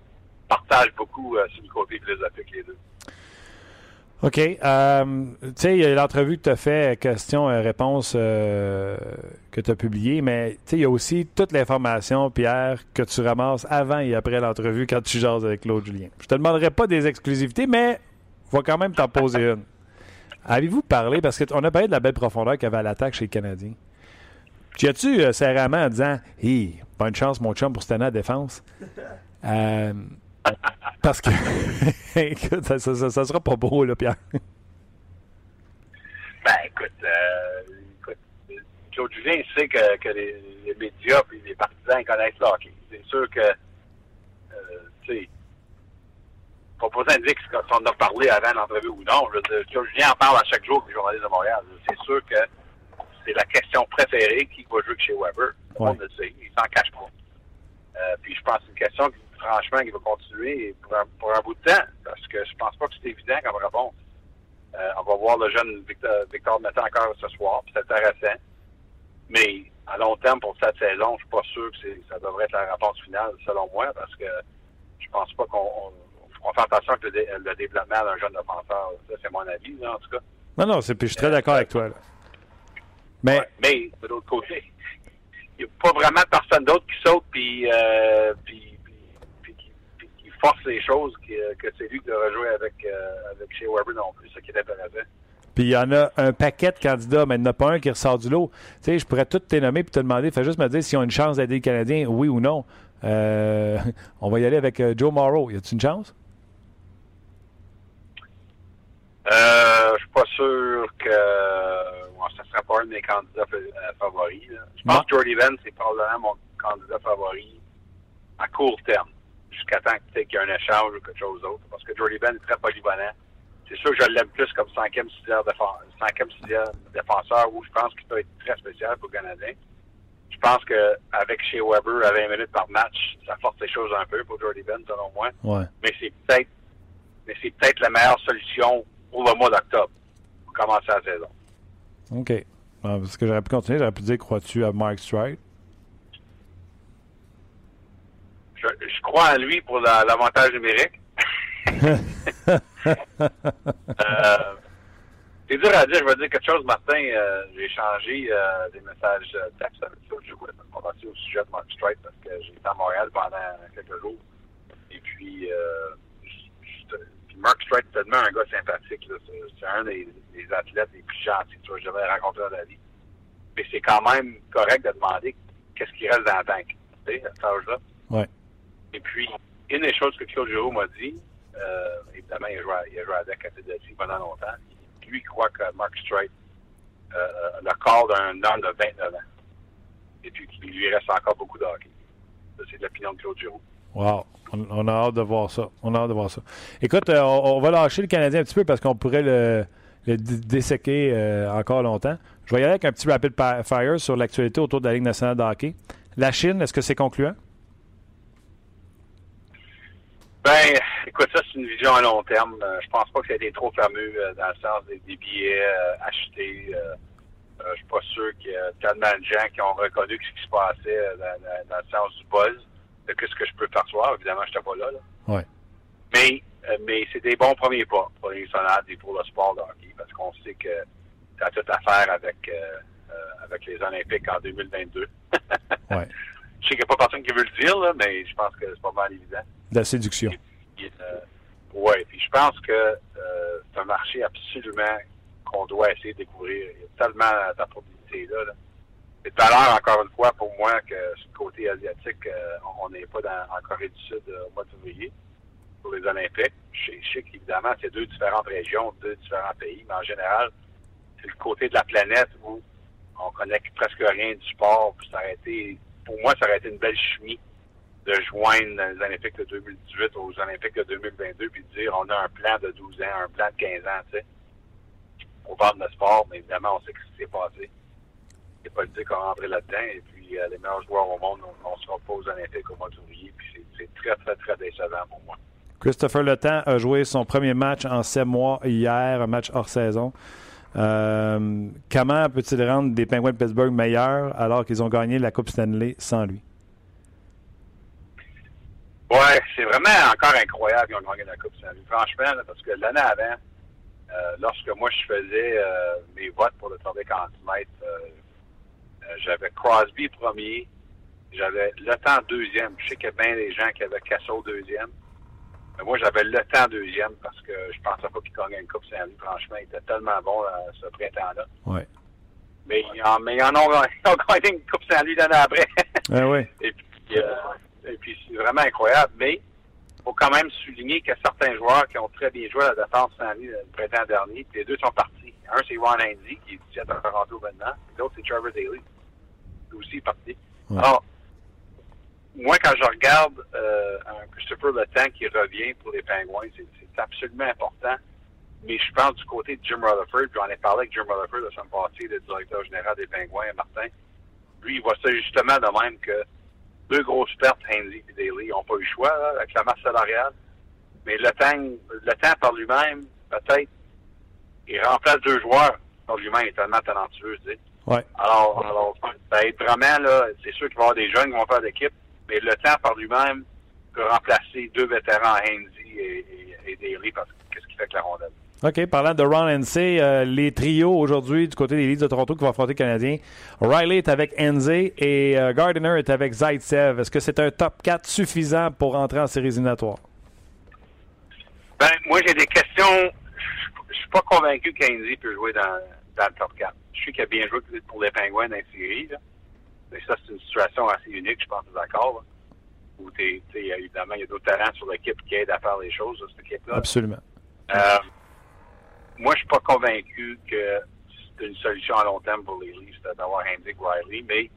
partagent beaucoup euh, sur le côté philosophique, les deux. OK. Euh, tu sais, il y a l'entrevue que tu as fait, question-réponse que tu as publiée, mais il y a aussi toute l'information, Pierre, que tu ramasses avant et après l'entrevue quand tu jases avec Claude Julien. Je te demanderai pas des exclusivités, mais je vais quand même t'en poser une. Avez-vous parlé, parce qu'on a parlé de la belle profondeur qu'il avait à l'attaque chez les Canadiens. Tu as-tu euh, en disant Hé, bonne chance, mon chum, pour cette année à défense? Euh, Parce que, ça, ça, sera pas beau, là, Pierre. Ben, écoute, euh, écoute Claude Julien sait que, les, médias et les partisans connaissent le. C'est sûr que, euh, tu pas besoin de dire qu'on en a parlé avant l'entrevue ou non. Je veux dire, Julien en parle à chaque jour, les journalistes de Montréal. C'est sûr que c'est la question préférée qui va jouer chez Weber. Le monde le sait. Il s'en cache pas. Euh, puis je pense que c'est une question qui, franchement, qui va continuer pour un, pour un, bout de temps. Parce que je pense pas que c'est évident comme réponse. Euh, on va voir le jeune Victor, Victor encore ce soir, c'est intéressant. Mais à long terme, pour cette saison, je suis pas sûr que ça devrait être la réponse finale, selon moi, parce que je pense pas qu'on on fait attention avec le, développement d'un jeune défenseur. Ça, c'est mon avis, en tout cas. Non, non, je suis très d'accord avec toi. Mais, mais de l'autre côté, il n'y a pas vraiment personne d'autre qui saute puis, euh, puis, puis, qui force les choses que, que c'est lui qui devrait jouer avec, avec Shea Weber non plus, ce qui est intéressant. Puis il y en a un paquet de candidats, mais il n'y en a pas un qui ressort du lot. Tu sais, je pourrais tout te nommer et te demander, fais juste me dire s'ils ont une chance d'aider les Canadiens, oui ou non. Euh, on va y aller avec Joe Morrow. Y a-t-il une chance? Euh, je suis pas sûr que bon, ça ne sera pas un de mes candidats favoris. Je pense que Jordy Benn, c'est probablement mon candidat favori à court terme, jusqu'à temps qu'il y ait un échange ou quelque chose d'autre. Parce que Jordy Benn est très polyvalent. C'est sûr que je l'aime plus comme cinquième sixième défenseur, défenseur où je pense qu'il peut être très spécial pour le Canadien. Je pense qu'avec chez Weber à 20 minutes par match, ça force les choses un peu pour Jordy Benn, selon moi. Ouais. Mais c'est peut-être mais c'est peut-être la meilleure solution pour le mois d'octobre pour commencer la saison. OK. Parce que j'aurais pu continuer, j'aurais pu dire crois-tu à Mark Stride? Je, je, crois en lui pour l'avantage numérique. euh, c'est dur à dire. Je vais dire quelque chose, Martin. Euh, j'ai changé euh, des messages texte avec ça. Je voulais me au sujet de Mark Stride parce que j'ai été à Montréal pendant quelques jours. Et puis, euh, Mark Stride est tellement un gars sympathique. C'est un des, des, athlètes les plus gentils que tu vas rencontré dans la vie. Mais c'est quand même correct de demander qu'est-ce qui reste dans la banque, tu sais, à cet âge-là. Ouais. Et puis, une des choses que Claude Giroux m'a dit, euh, évidemment, il a joué à, il a joué à deck à Philadelphie pendant longtemps. Lui, il croit que Mark Stride euh, le corps d'un homme de 29 ans. Et puis, qu'il lui reste encore beaucoup de hockey. Ça, c'est l'opinion de Claude Giroux. Wow. On, a hâte de voir ça. On a hâte de voir ça. Écoute, euh, on, va lâcher le Canadien un petit peu parce qu'on pourrait le, le euh, encore longtemps. Je vais y aller avec un petit rapid fire sur l'actualité autour de la Ligue nationale de. La Chine, est-ce que c'est concluant? Ben, écoute, ça, c'est une vision à long terme. Euh, je pense pas que ça a été trop fameux dans le sens des, billets achetés. je suis pas sûr qu'il y a tellement de gens qui ont reconnu ce qui se passait dans, le sens du buzz de ce que je peux percevoir. Évidemment, je n'étais pas là. là. Ouais. Mais, mais c'est des bons premiers pas pour les sonades et pour le sport de hockey parce qu'on sait que ça a tout à faire avec, avec les Olympiques en 2022. ouais. Je sais qu'il n'y a pas personne qui veut le dire, là, mais je pense que c'est pas mal évident. De la séduction. Euh, oui, puis je pense que euh, c'est un marché absolument qu'on doit essayer de découvrir. Il y a tellement d'opportunités là. là. C'est de valeur, encore une fois, pour moi, que sur le côté asiatique, euh, on n'est pas en Corée du Sud au mois de février pour les Olympiques. Je sais, qu'évidemment, c'est deux différentes régions, deux différents pays, mais en général, c'est le côté de la planète où on connaît presque rien du sport, ça été pour moi, ça aurait été une belle chimie de joindre les Olympiques de 2018 aux Olympiques de 2022 puis de dire on a un plan de 12 ans, un plan de 15 ans, tu sais. On parle de sport, mais évidemment, on sait ce qui s'est passé. C'est politique qu'on rentrer là-dedans et puis euh, les meilleurs joueurs au monde, on ne sera pas aux Olympiques au mois de puis c'est très, très, très décevant pour moi. Christopher Le a joué son premier match en sept mois hier, un match hors saison. Euh, comment peut-il rendre des Penguins de Pittsburgh meilleurs alors qu'ils ont gagné la Coupe Stanley sans lui? Ouais, c'est vraiment encore incroyable qu'ils ont gagné la Coupe Stanley. Franchement, là, parce que l'année avant, euh, lorsque moi je faisais euh, mes votes pour le tour des centimètres, j'avais Crosby premier, j'avais Le Temps deuxième. Je sais qu'il y a bien des gens qui avaient Casso deuxième. Mais moi, j'avais le temps deuxième parce que je pensais pas qu'il gagnait une Coupe Saint-Louis. Franchement, il était tellement bon euh, ce printemps-là. Ouais. Mais, mais ils en ont, ils ont gagné une Coupe Saint-Louis l'année après. Ah oui. et puis, euh, et puis c'est vraiment incroyable. Mais il faut quand même souligner qu'il y a certains joueurs qui ont très bien joué à la défense Saint-Louis le printemps dernier. Puis les deux sont partis. Un, c'est Ron Andy, qui est à Toronto maintenant. L'autre, c'est Trevor Daly. Aussi parti. Ouais. Alors, moi, quand je regarde euh, un Christopher Le Temps qui revient pour les Pingouins, c'est absolument important. Mais je pense du côté de Jim Rutherford, j'en ai parlé avec Jim Rutherford la semaine passée, le directeur général des Pingouins, Martin. Lui, il voit ça justement de même que deux grosses pertes, Hainsey et Daly, n'ont pas eu le choix là, avec la masse salariale. Mais le temps, le temps par lui-même, peut-être, il remplace deux joueurs par lui-même, il est tellement talentueux, tu sais. Ouais. Alors, alors, ça va être vraiment, là, c'est sûr qu'il va y avoir des jeunes qui vont faire l'équipe, mais le temps par lui-même peut remplacer deux vétérans, Hainsey et, et, et Daly, parce que qu'est-ce qui fait que la rondelle? OK. Parlant de Ron NC, euh, les trios aujourd'hui du côté des Leeds de Toronto qui vont affronter les Canadiens. Riley est avec NZ et euh, Gardiner est avec Zaitsev. Est-ce que c'est un top 4 suffisant pour entrer en séries éliminatoires? Ben, moi, j'ai des questions. Je suis pas convaincu qu'Andy peut jouer dans, dans le top 4. Je sais qu'il a bien joué pour les Pingouins dans la série. Mais ça, c'est une situation assez unique, je pense, d'accord. Où t'es, évidemment, il y a d'autres talents sur l'équipe qui aident à faire les choses, cette équipe-là. Absolument. Euh, moi, je suis pas convaincu que c'est une solution à long terme pour les Leafs d'avoir Andy Riley, mais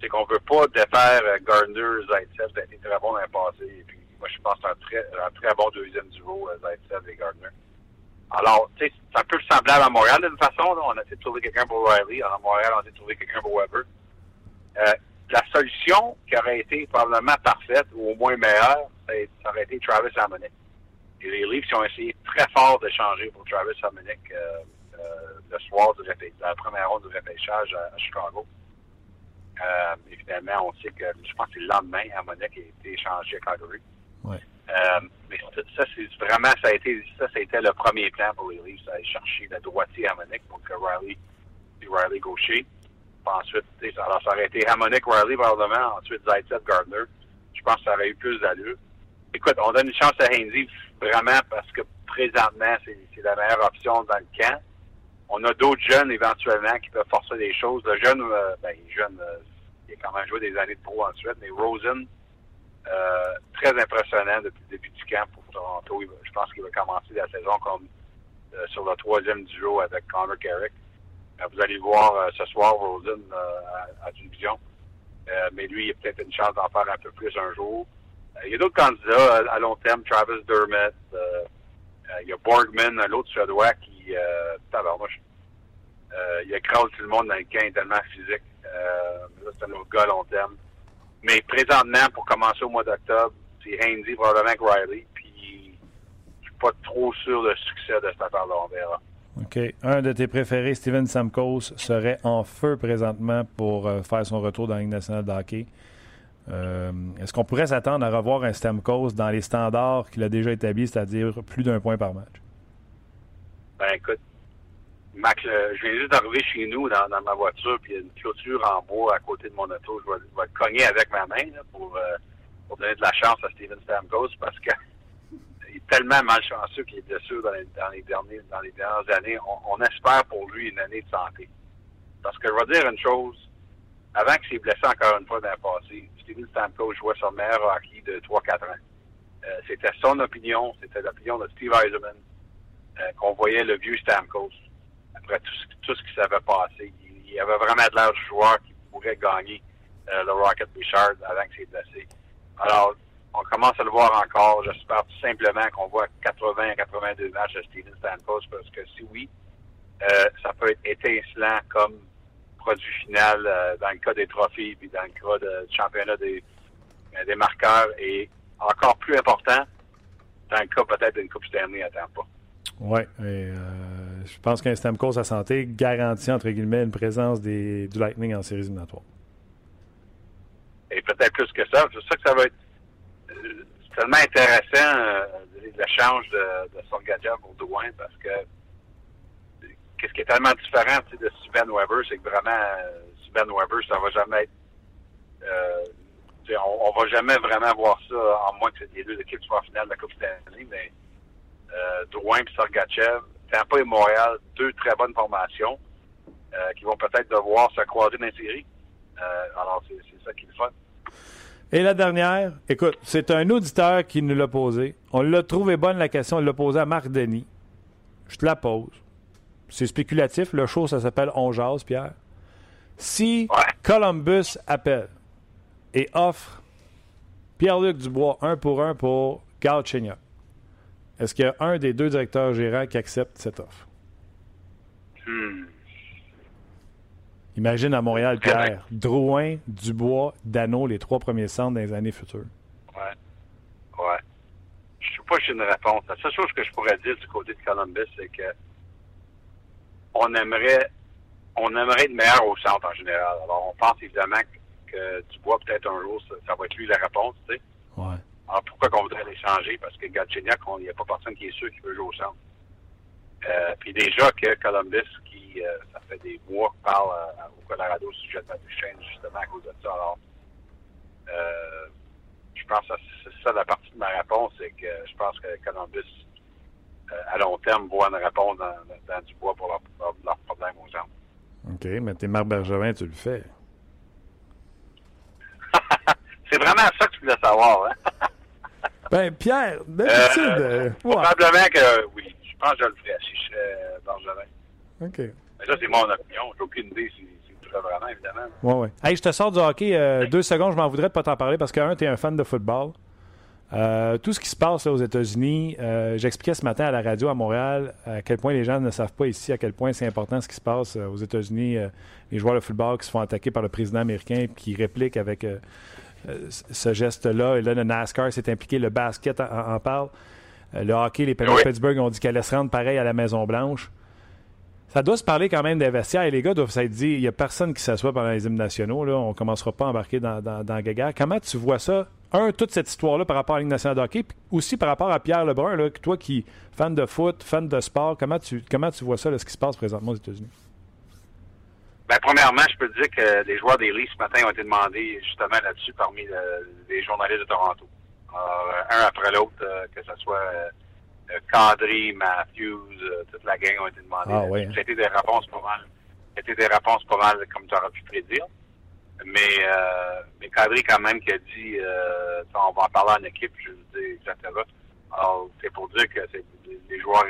c'est qu'on veut pas défaire euh, Gardner, Zaitsev, ça a été très bon dans le passé. Et puis, moi, je pense que c'est un très, un très bon deuxième duo, euh, Zaitsev et Gardner. Alors, tu sais, c'est un peu semblable à Montréal d'une façon. Là. On a essayé de trouver quelqu'un pour Riley. À Montréal, on a essayé trouver quelqu'un pour Weber. Euh, la solution qui aurait été probablement parfaite, ou au moins meilleure, ça aurait été Travis Hamonic. Et les Leafs ont essayé très fort de changer pour Travis Hamonic euh, euh, le soir de la première ronde de repêchage à, Chicago. Euh, évidemment, on sait que, je pense que le lendemain, Hamonic a été échangé à Calgary. Ouais. Euh, mais ça, c'est vraiment, ça a été, ça, c'était le premier plan pour les Leafs, aller chercher la droitier harmonique pour que Riley, Riley gaucher. Ensuite, alors ça aurait été harmonique Riley probablement, ensuite Zaitsev Gardner. Je pense que ça aurait eu plus d'allure. Écoute, on donne une chance à Hainsey vraiment parce que présentement, c'est la meilleure option dans le camp. On a d'autres jeunes éventuellement qui peuvent forcer des choses. Le jeune, euh, ben, jeune, euh, il a quand même joué des années de pro ensuite, mais Rosen, euh, très impressionnant depuis le début du camp pour Toronto. je pense qu'il va commencer la saison comme euh, sur le troisième duo avec Connor Carrick. Euh, vous allez voir ce soir Rosen à, à division. mais lui, il a peut-être une chance d'en faire un peu plus un jour. il y a d'autres candidats à, long terme, Travis Dermott. il y a Borgman, l'autre Suédois qui euh, il écrase tout le monde dans le camp tellement physique. mais là, c'est un autre gars à long terme. Mais présentement, pour commencer au mois d'octobre, c'est Handy, probablement que Riley. Puis, je suis pas trop sûr du succès de cette affaire-là. On verra. OK. Un de tes préférés, Steven Samkos, serait en feu présentement pour euh, faire son retour dans la Ligue nationale de hockey. Euh, est-ce qu'on pourrait s'attendre à revoir un Stamkos dans les standards qu'il a déjà établis, c'est-à-dire plus d'un point par match? Ben écoute, Mac, je viens juste d'arriver chez nous dans, ma voiture, puis il y a une clôture en bois à côté de mon auto. Je vais, le cogner avec ma main pour, euh, pour donner de la chance à Steven Stamkos parce que il est tellement malchanceux qu'il est blessé dans les, dans les, derniers, dans les dernières années. On, espère pour lui une année de santé. Parce que je vais dire une chose, avant qu'il s'est blessé encore une fois dans le passé, Steven Stamkos jouait son meilleur hockey de 3-4 ans. Euh, c'était son opinion, c'était l'opinion de Steve Eisenman, euh, qu'on voyait le vieux Stamkos après tout, ce qui s'avait passé. Il, il, avait vraiment de l'air du joueur qui pourrait gagner euh, le Rocket Richard avant que c'est blessé. Alors, on commence à le voir encore. J'espère tout simplement qu'on voit 80 à 82 matchs de Steven Stamkos parce que si oui, euh, ça peut être étincelant comme produit final euh, dans le cas des trophées puis dans le cas du championnat des, des marqueurs et encore plus important dans le cas peut-être d'une Coupe Stanley à Tampa. Oui, euh, je pense qu'un Stamkos à santé garantit, entre guillemets, une présence des, du Lightning en séries éliminatoires. Et peut-être plus que ça. C'est ça que ça va être euh, tellement intéressant, euh, l'échange de, de pour Douin, parce que qu'est-ce qui est tellement différent de Sven Weber, c'est que vraiment, Sven Weber, ça va jamais être... Euh, on, on va jamais vraiment voir ça, en moins que les deux équipes soient en finale de la Coupe Stanley, mais euh, Drouin et Sergachev, Tampa et Montréal, deux très bonnes formations euh, qui vont peut-être devoir se croiser dans les séries. Euh, alors, c'est ça qui est le fun. Et la dernière, écoute, c'est un auditeur qui nous l'a posé. On l'a trouvé bonne la question, on l'a posée à Marc Denis. Je te la pose. C'est spéculatif. Le show, ça s'appelle On jase, Pierre. Si Columbus appelle et offre Pierre-Luc Dubois un pour un pour Galchenyuk, est-ce qu'il y a un des deux directeurs gérants qui accepte cette offre? Hmm. Imagine à Montréal, Pierre, Drouin, Dubois, Dano, les trois premiers centres dans les années futures. Ouais. Ouais. Je ne sais pas si j'ai une réponse. La seule chose que je pourrais dire du côté de Columbus, c'est que on aimerait on aimerait être meilleur au centre en général. Alors, on pense évidemment que, Dubois, peut-être un jour, ça, ça, va être lui la réponse, tu sais. Ouais. Alors pourquoi qu'on voudrait l'échanger? Parce que Galchenyuk, il n'y a pas personne qui est sûr qu'il veut jouer au centre. Euh, puis déjà que Columbus, qui euh, ça fait des mois qu'il parle euh, au Colorado au sujet de Chaîne, justement à cause de ça. Alors, je pense que c'est ça la partie de ma réponse, c'est que je pense que Columbus à long terme, voir une réponse dans, dans du bois pour leurs leur problèmes aux gens. OK, mais t'es Marc Bergevin, tu le fais. C'est vraiment ça que tu voulais savoir, hein? ben, Pierre, d'habitude... Euh, probablement que oui. Je pense que je le ferais si je serais Bergevin. OK. Mais ça, c'est mon opinion. J'ai aucune idée si, si tu vraiment, évidemment. Oui, oui. Hey, je te sors du hockey. Euh, deux secondes, je m'en voudrais de pas t'en parler parce que, un, tu es un fan de football. Euh, tout ce qui se passe là, aux États-Unis, euh, j'expliquais ce matin à la radio à Montréal à quel point les gens ne savent pas ici, à quel point c'est important ce qui se passe aux États-Unis. les joueurs de football qui se font attaquer par le président américain et qui répliquent avec ce geste-là. Et là, le NASCAR s'est impliqué, le basket en, parle. le hockey, les Penguins de Pittsburgh ont dit qu'elle allait se rendre pareil à la Maison-Blanche. Ça doit se parler quand même des vestiaires. Et les gars doivent s'être dit il n'y a personne qui s'assoit pendant les hymnes nationaux. Là. On ne commencera pas à embarquer dans, dans, dans Gaga. Comment tu vois ça? Un, toute cette histoire-là par rapport à la Ligue nationale de hockey, puis aussi par rapport à Pierre Lebrun, là, toi qui fan de foot, fan de sport, comment tu, comment tu vois ça, là, ce qui se passe présentement aux États-Unis? Ben, premièrement, je peux te dire que les joueurs des Leafs ce matin ont été demandés justement là-dessus parmi les journalistes de Toronto. un après l'autre, euh, que ce soit euh, euh, Cadry, Matthews, euh, toute la gang ont été demandés. Ah, oui. C'était des réponses pas mal. C'était des réponses pas mal, comme tu aurais pu prédire. Mais, euh, mais Kadri, quand même, qui a dit euh, on va en parler en équipe, je veux dire, etc. Alors, c'est pour dire que les joueurs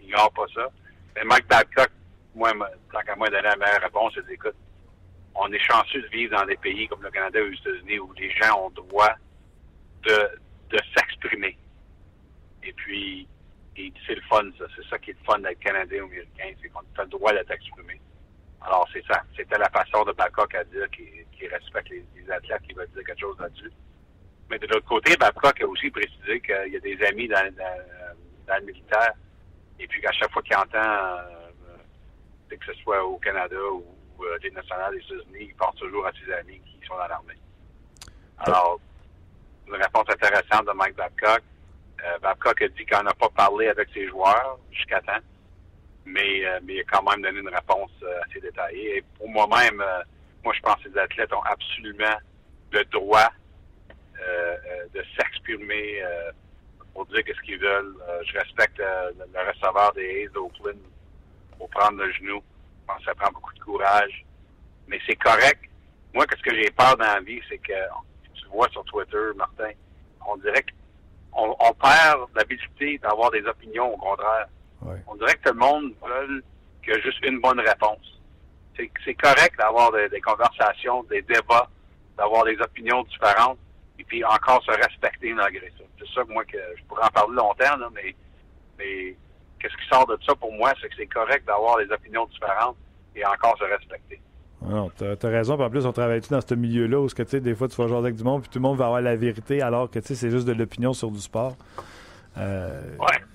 n'ignorent pas ça. Mais Mike Babcock, moi, tant qu'à moi donner la meilleure réponse, c'est écoute, on est chanceux de vivre dans des pays comme le Canada ou les États-Unis où les gens ont droit de, de s'exprimer. Et puis, c'est le fun, ça. C'est ça qui est le fun d'être Canadien ou Américain, c'est qu'on a le droit de t'exprimer. Alors, c'est ça. C'était la façon de Babcock à dire qu'il respecte les, athlètes qui veulent dire quelque chose là-dessus. Mais de l'autre côté, Babcock a aussi précisé qu'il y a des amis dans, le militaire. Et puis qu'à chaque fois qu'il entend, euh, que ce soit au Canada ou euh, des nationales des États-Unis, il pense toujours à ses amis qui sont dans l'armée. Alors, une réponse intéressante de Mike Babcock. Euh, Babcock a dit qu'on n'a pas parlé avec ses joueurs jusqu'à temps, mais, euh, mais il a quand même donné une réponse euh, assez détaillée. Et pour moi-même, moi je pense que les athlètes ont absolument le droit de s'exprimer pour dire ce qu'ils veulent. je respecte le receveur des A's d'Oakland pour prendre le genou. Je pense que ça prend beaucoup de courage. Mais c'est correct. Moi, qu'est-ce que j'ai peur dans la vie, c'est que tu vois sur Twitter, Martin, on dirait que on, perd l'habilité d'avoir des opinions, au contraire. On dirait que tout le monde veut qu'il y a juste une bonne réponse. C'est correct d'avoir des, conversations, des débats, d'avoir des opinions différentes, et puis encore se respecter malgré ça. C'est ça que moi, que je pourrais en parler longtemps, là, mais, mais qu'est-ce qui sort de ça pour moi, c'est que c'est correct d'avoir des opinions différentes et encore se respecter. Non, tu as, raison. en plus, on travaille dans ce milieu-là où, que, des fois, tu vas jouer avec du monde, puis tout le monde va avoir la vérité, alors que c'est juste de l'opinion sur du sport. Euh,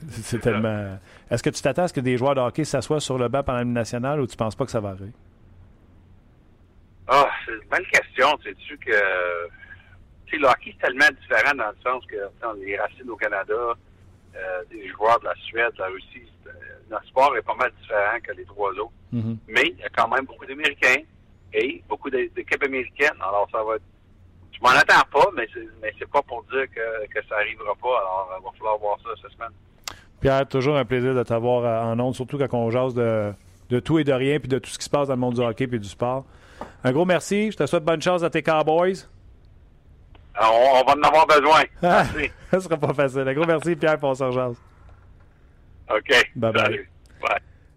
c'est tellement. Est-ce que tu t'attends à ce que des joueurs de hockey s'assoient sur le banc pendant le national ou tu penses pas que ça va arriver? Ah, c'est une bonne question. Sais-tu que. Tu sais, le hockey, c'est tellement différent dans le sens que les racines au Canada, euh, des joueurs de la Suède, de la Russie, notre sport est pas mal différent que les trois autres. Mm-hmm. Mais il y a quand même beaucoup d'Américains et beaucoup d'équipes américaines. Alors, ça va être. Je m'en attends pas, mais c'est, pas pour dire que, que ça arrivera pas. Alors, il va falloir voir ça cette semaine. Pierre, toujours un plaisir de t'avoir euh, en ondes, surtout quand on jase de, de tout et de rien, puis de tout ce qui se passe dans le monde du hockey et du sport. Un gros merci. Je te souhaite bonne chance à tes Cowboys. On, va en avoir besoin. Merci. ça sera pas facile. Un gros merci, Pierre, pour son jase. OK. Bye bye.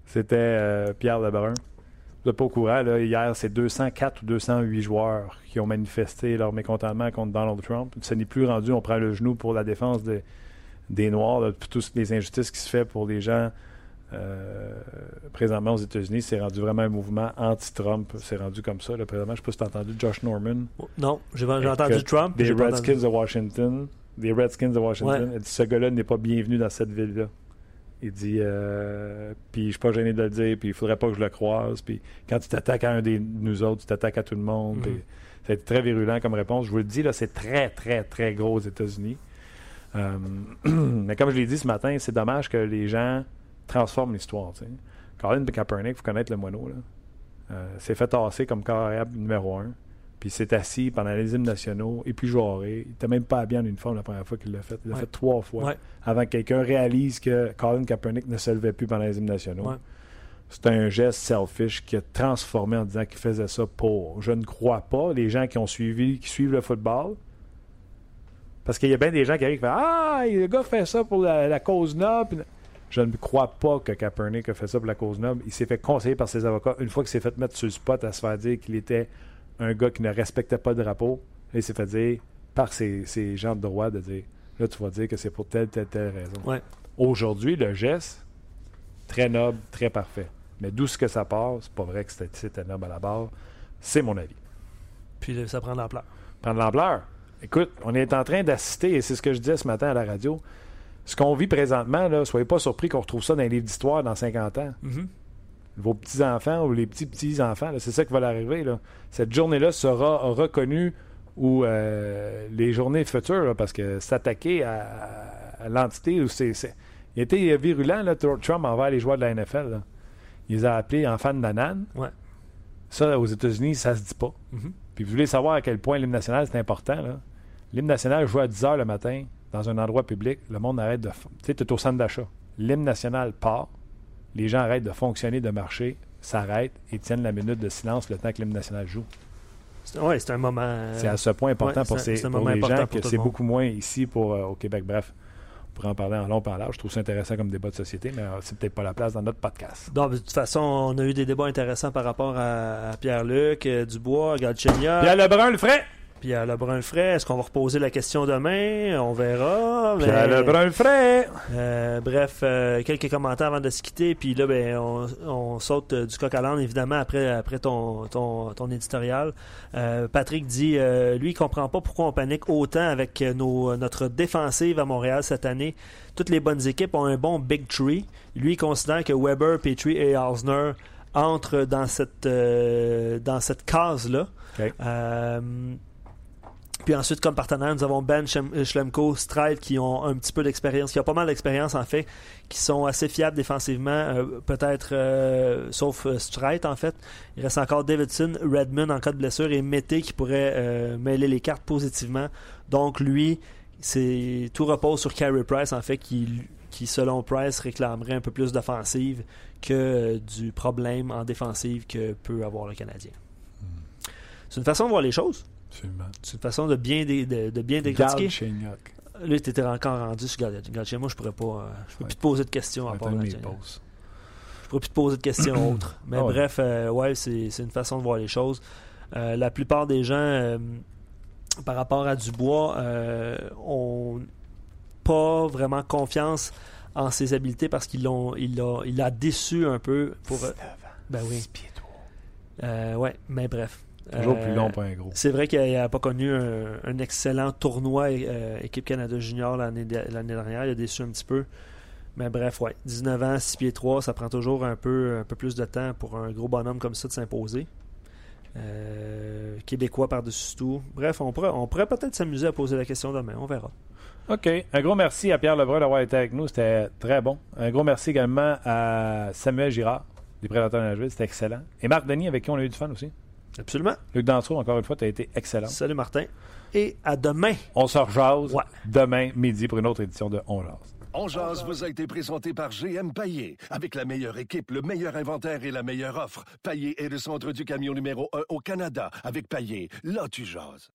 C'était euh, Pierre Lebrun. Vous n'êtes pas au courant, là, hier, c'est 204 ou 208 joueurs qui ont manifesté leur mécontentement contre Donald Trump. Ce n'est plus rendu, on prend le genou pour la défense des Noirs, là, toutes les injustices qui se font pour les gens euh, présentement aux États-Unis. C'est rendu vraiment un mouvement anti-Trump. C'est rendu comme ça. Là, présentement, je ne sais pas si tu as entendu Josh Norman. Non, j'ai entendu Trump. Des Redskins de Washington. Des Redskins de Washington. dit, ce gars-là n'est pas bienvenu dans cette ville-là. Il dit, euh, puis je suis pas gêné de le dire, puis il faudrait pas que je le croise. Puis quand tu t'attaques à un de nous autres, tu t'attaques à tout le monde. Mm C'est très virulent comme réponse. Je vous le dis, là, c'est très, très, très gros aux États-Unis. Euh, mais comme je l'ai dit ce matin, c'est dommage que les gens transforment l'histoire. Colin Kaepernick, faut connaître le moineau. Là. Euh, c'est fait tasser comme carrière numéro un. puis s'est assis pendant les hymnes nationaux, et puis joué. Il n'était même pas habillé en uniforme la première fois qu'il l'a fait. Il l'a fait trois fois avant que quelqu'un réalise que Colin Kaepernick ne se levait plus pendant les hymnes nationaux. C'est un geste selfish qui a transformé en disant qu'il faisait ça pour. Je ne crois pas. Les gens qui ont suivi, qui suivent le football, parce qu'il y a bien des gens qui arrivent et disent Ah, le gars fait ça pour la, cause noble. Je ne crois pas que Kaepernick a fait ça pour la cause noble. Il s'est fait conseiller par ses avocats une fois qu'il s'est fait mettre sur le spot à se faire dire qu'il était un gars qui ne respectait pas le drapeau. il s'est fait dire par ses, gens de droit de dire Là, tu vas dire que c'est pour telle, telle, telle raison. Aujourd'hui, le geste, très noble, très parfait. Mais d'où ce que ça part, c'est pas vrai que c'était noble à la barre. C'est mon avis. Puis ça prend de l'ampleur. Prend de l'ampleur. Écoute, on est en train d'assister, et c'est ce que je disais ce matin à la radio, ce qu'on vit présentement, là, soyez pas surpris qu'on retrouve ça dans les livres d'histoire dans 50 ans. Mm-hmm. Vos petits-enfants ou les petits-petits-enfants, c'est ça qui va arriver. Cette journée-là sera reconnue ou euh, les journées futures, parce que s'attaquer à, l'entité, c'est, il était virulent, là, Trump, envers les joueurs de la NFL. Il les a appelés enfants de banane. Ouais. Ça, aux États-Unis, ça se dit pas. Mm-hmm. Puis vous voulez savoir à quel point l'hymne national, c'est important. L'hymne national joue à 10 h le matin dans un endroit public. Le monde arrête de. Tu sais, tu es au centre d'achat. L'hymne national part. Les gens arrêtent de fonctionner, de marcher, s'arrêtent et tiennent la minute de silence le temps que l'hymne national joue. Oui, c'est un moment. C'est à ce point important pour, ces, pour les gens que c'est beaucoup moins ici pour, euh, au Québec. Bref pourrait en parler en long en large. Je trouve ça intéressant comme débat de société, mais euh, c'est peut-être pas la place dans notre podcast. de toute façon, on a eu des débats intéressants par rapport à, Pierre-Luc, euh, Dubois, Galchenia. Pierre Lebrun, le frais! Pierre Lebrun frais. Est-ce qu'on va reposer la question demain? On verra. Pierre Lebrun frais. Euh, bref, euh, quelques commentaires avant de se quitter. Puis là, ben, on, saute euh, du coq à l'âne, évidemment, après, après ton, ton, ton éditorial. Patrick dit, lui, il comprend pas pourquoi on panique autant avec nos, notre défensive à Montréal cette année. Toutes les bonnes équipes ont un bon big tree. Lui, il considère que Weber, Petrie et Hausner entrent dans cette, dans cette case-là. Puis ensuite, comme partenaire, nous avons Ben euh, Schlemko, Stride, qui ont un petit peu d'expérience, qui ont pas mal d'expérience en fait, qui sont assez fiables défensivement, euh, peut-être euh, sauf Stride en fait. Il reste encore Davidson, Redmond en cas de blessure et Mété qui pourrait mêler les cartes positivement. Donc lui, c'est tout repose sur Carey Price en fait, qui, qui selon Price réclamerait un peu plus d'offensive que du problème en défensive que peut avoir le Canadien. Hmm. C'est une façon de voir les choses. C'est une façon de bien, de, de bien décortiquer. Là, tu étais encore rendu sur Galchenyuk. Moi, je pourrais pas. Je peux plus te poser de questions à part Je pourrais plus te poser de questions autres. Mais ah bref, euh, ouais, c'est une façon de voir les choses. Euh, la plupart des gens, euh, par rapport à Dubois, ont pas vraiment confiance en ses habiletés parce qu'il il a, il a déçu un peu pour. Ben oui. ouais, mais bref. Toujours plus long, pas un gros. C'est vrai qu'il n'a pas connu un, excellent tournoi euh, équipe Canada Junior l'année dernière. Il a déçu un petit peu. Mais bref, ouais. 19 ans, 6 pieds 3, ça prend toujours un peu, un peu plus de temps pour un gros bonhomme comme ça de s'imposer. Euh, Québécois par-dessus tout. Bref, on pourrait, on pourrait peut-être s'amuser à poser la question demain. On verra. OK. Un gros merci à Pierre Lebrun d'avoir été avec nous. C'était très bon. Un gros merci également à Samuel Girard, des Prédateurs de Nashville. C'était excellent. Et Marc Denis, avec qui on a eu du fun aussi. Absolument. Luc Dansereau, encore une fois, tu as été excellent. Salut Martin. Et à demain. On se rejase demain midi pour une autre édition de On Jase. On Jase vous a été présenté par GM Paillé. Avec la meilleure équipe, le meilleur inventaire et la meilleure offre. Paillé est le centre du camion numéro 1 au Canada. Avec Paillé, là tu jases.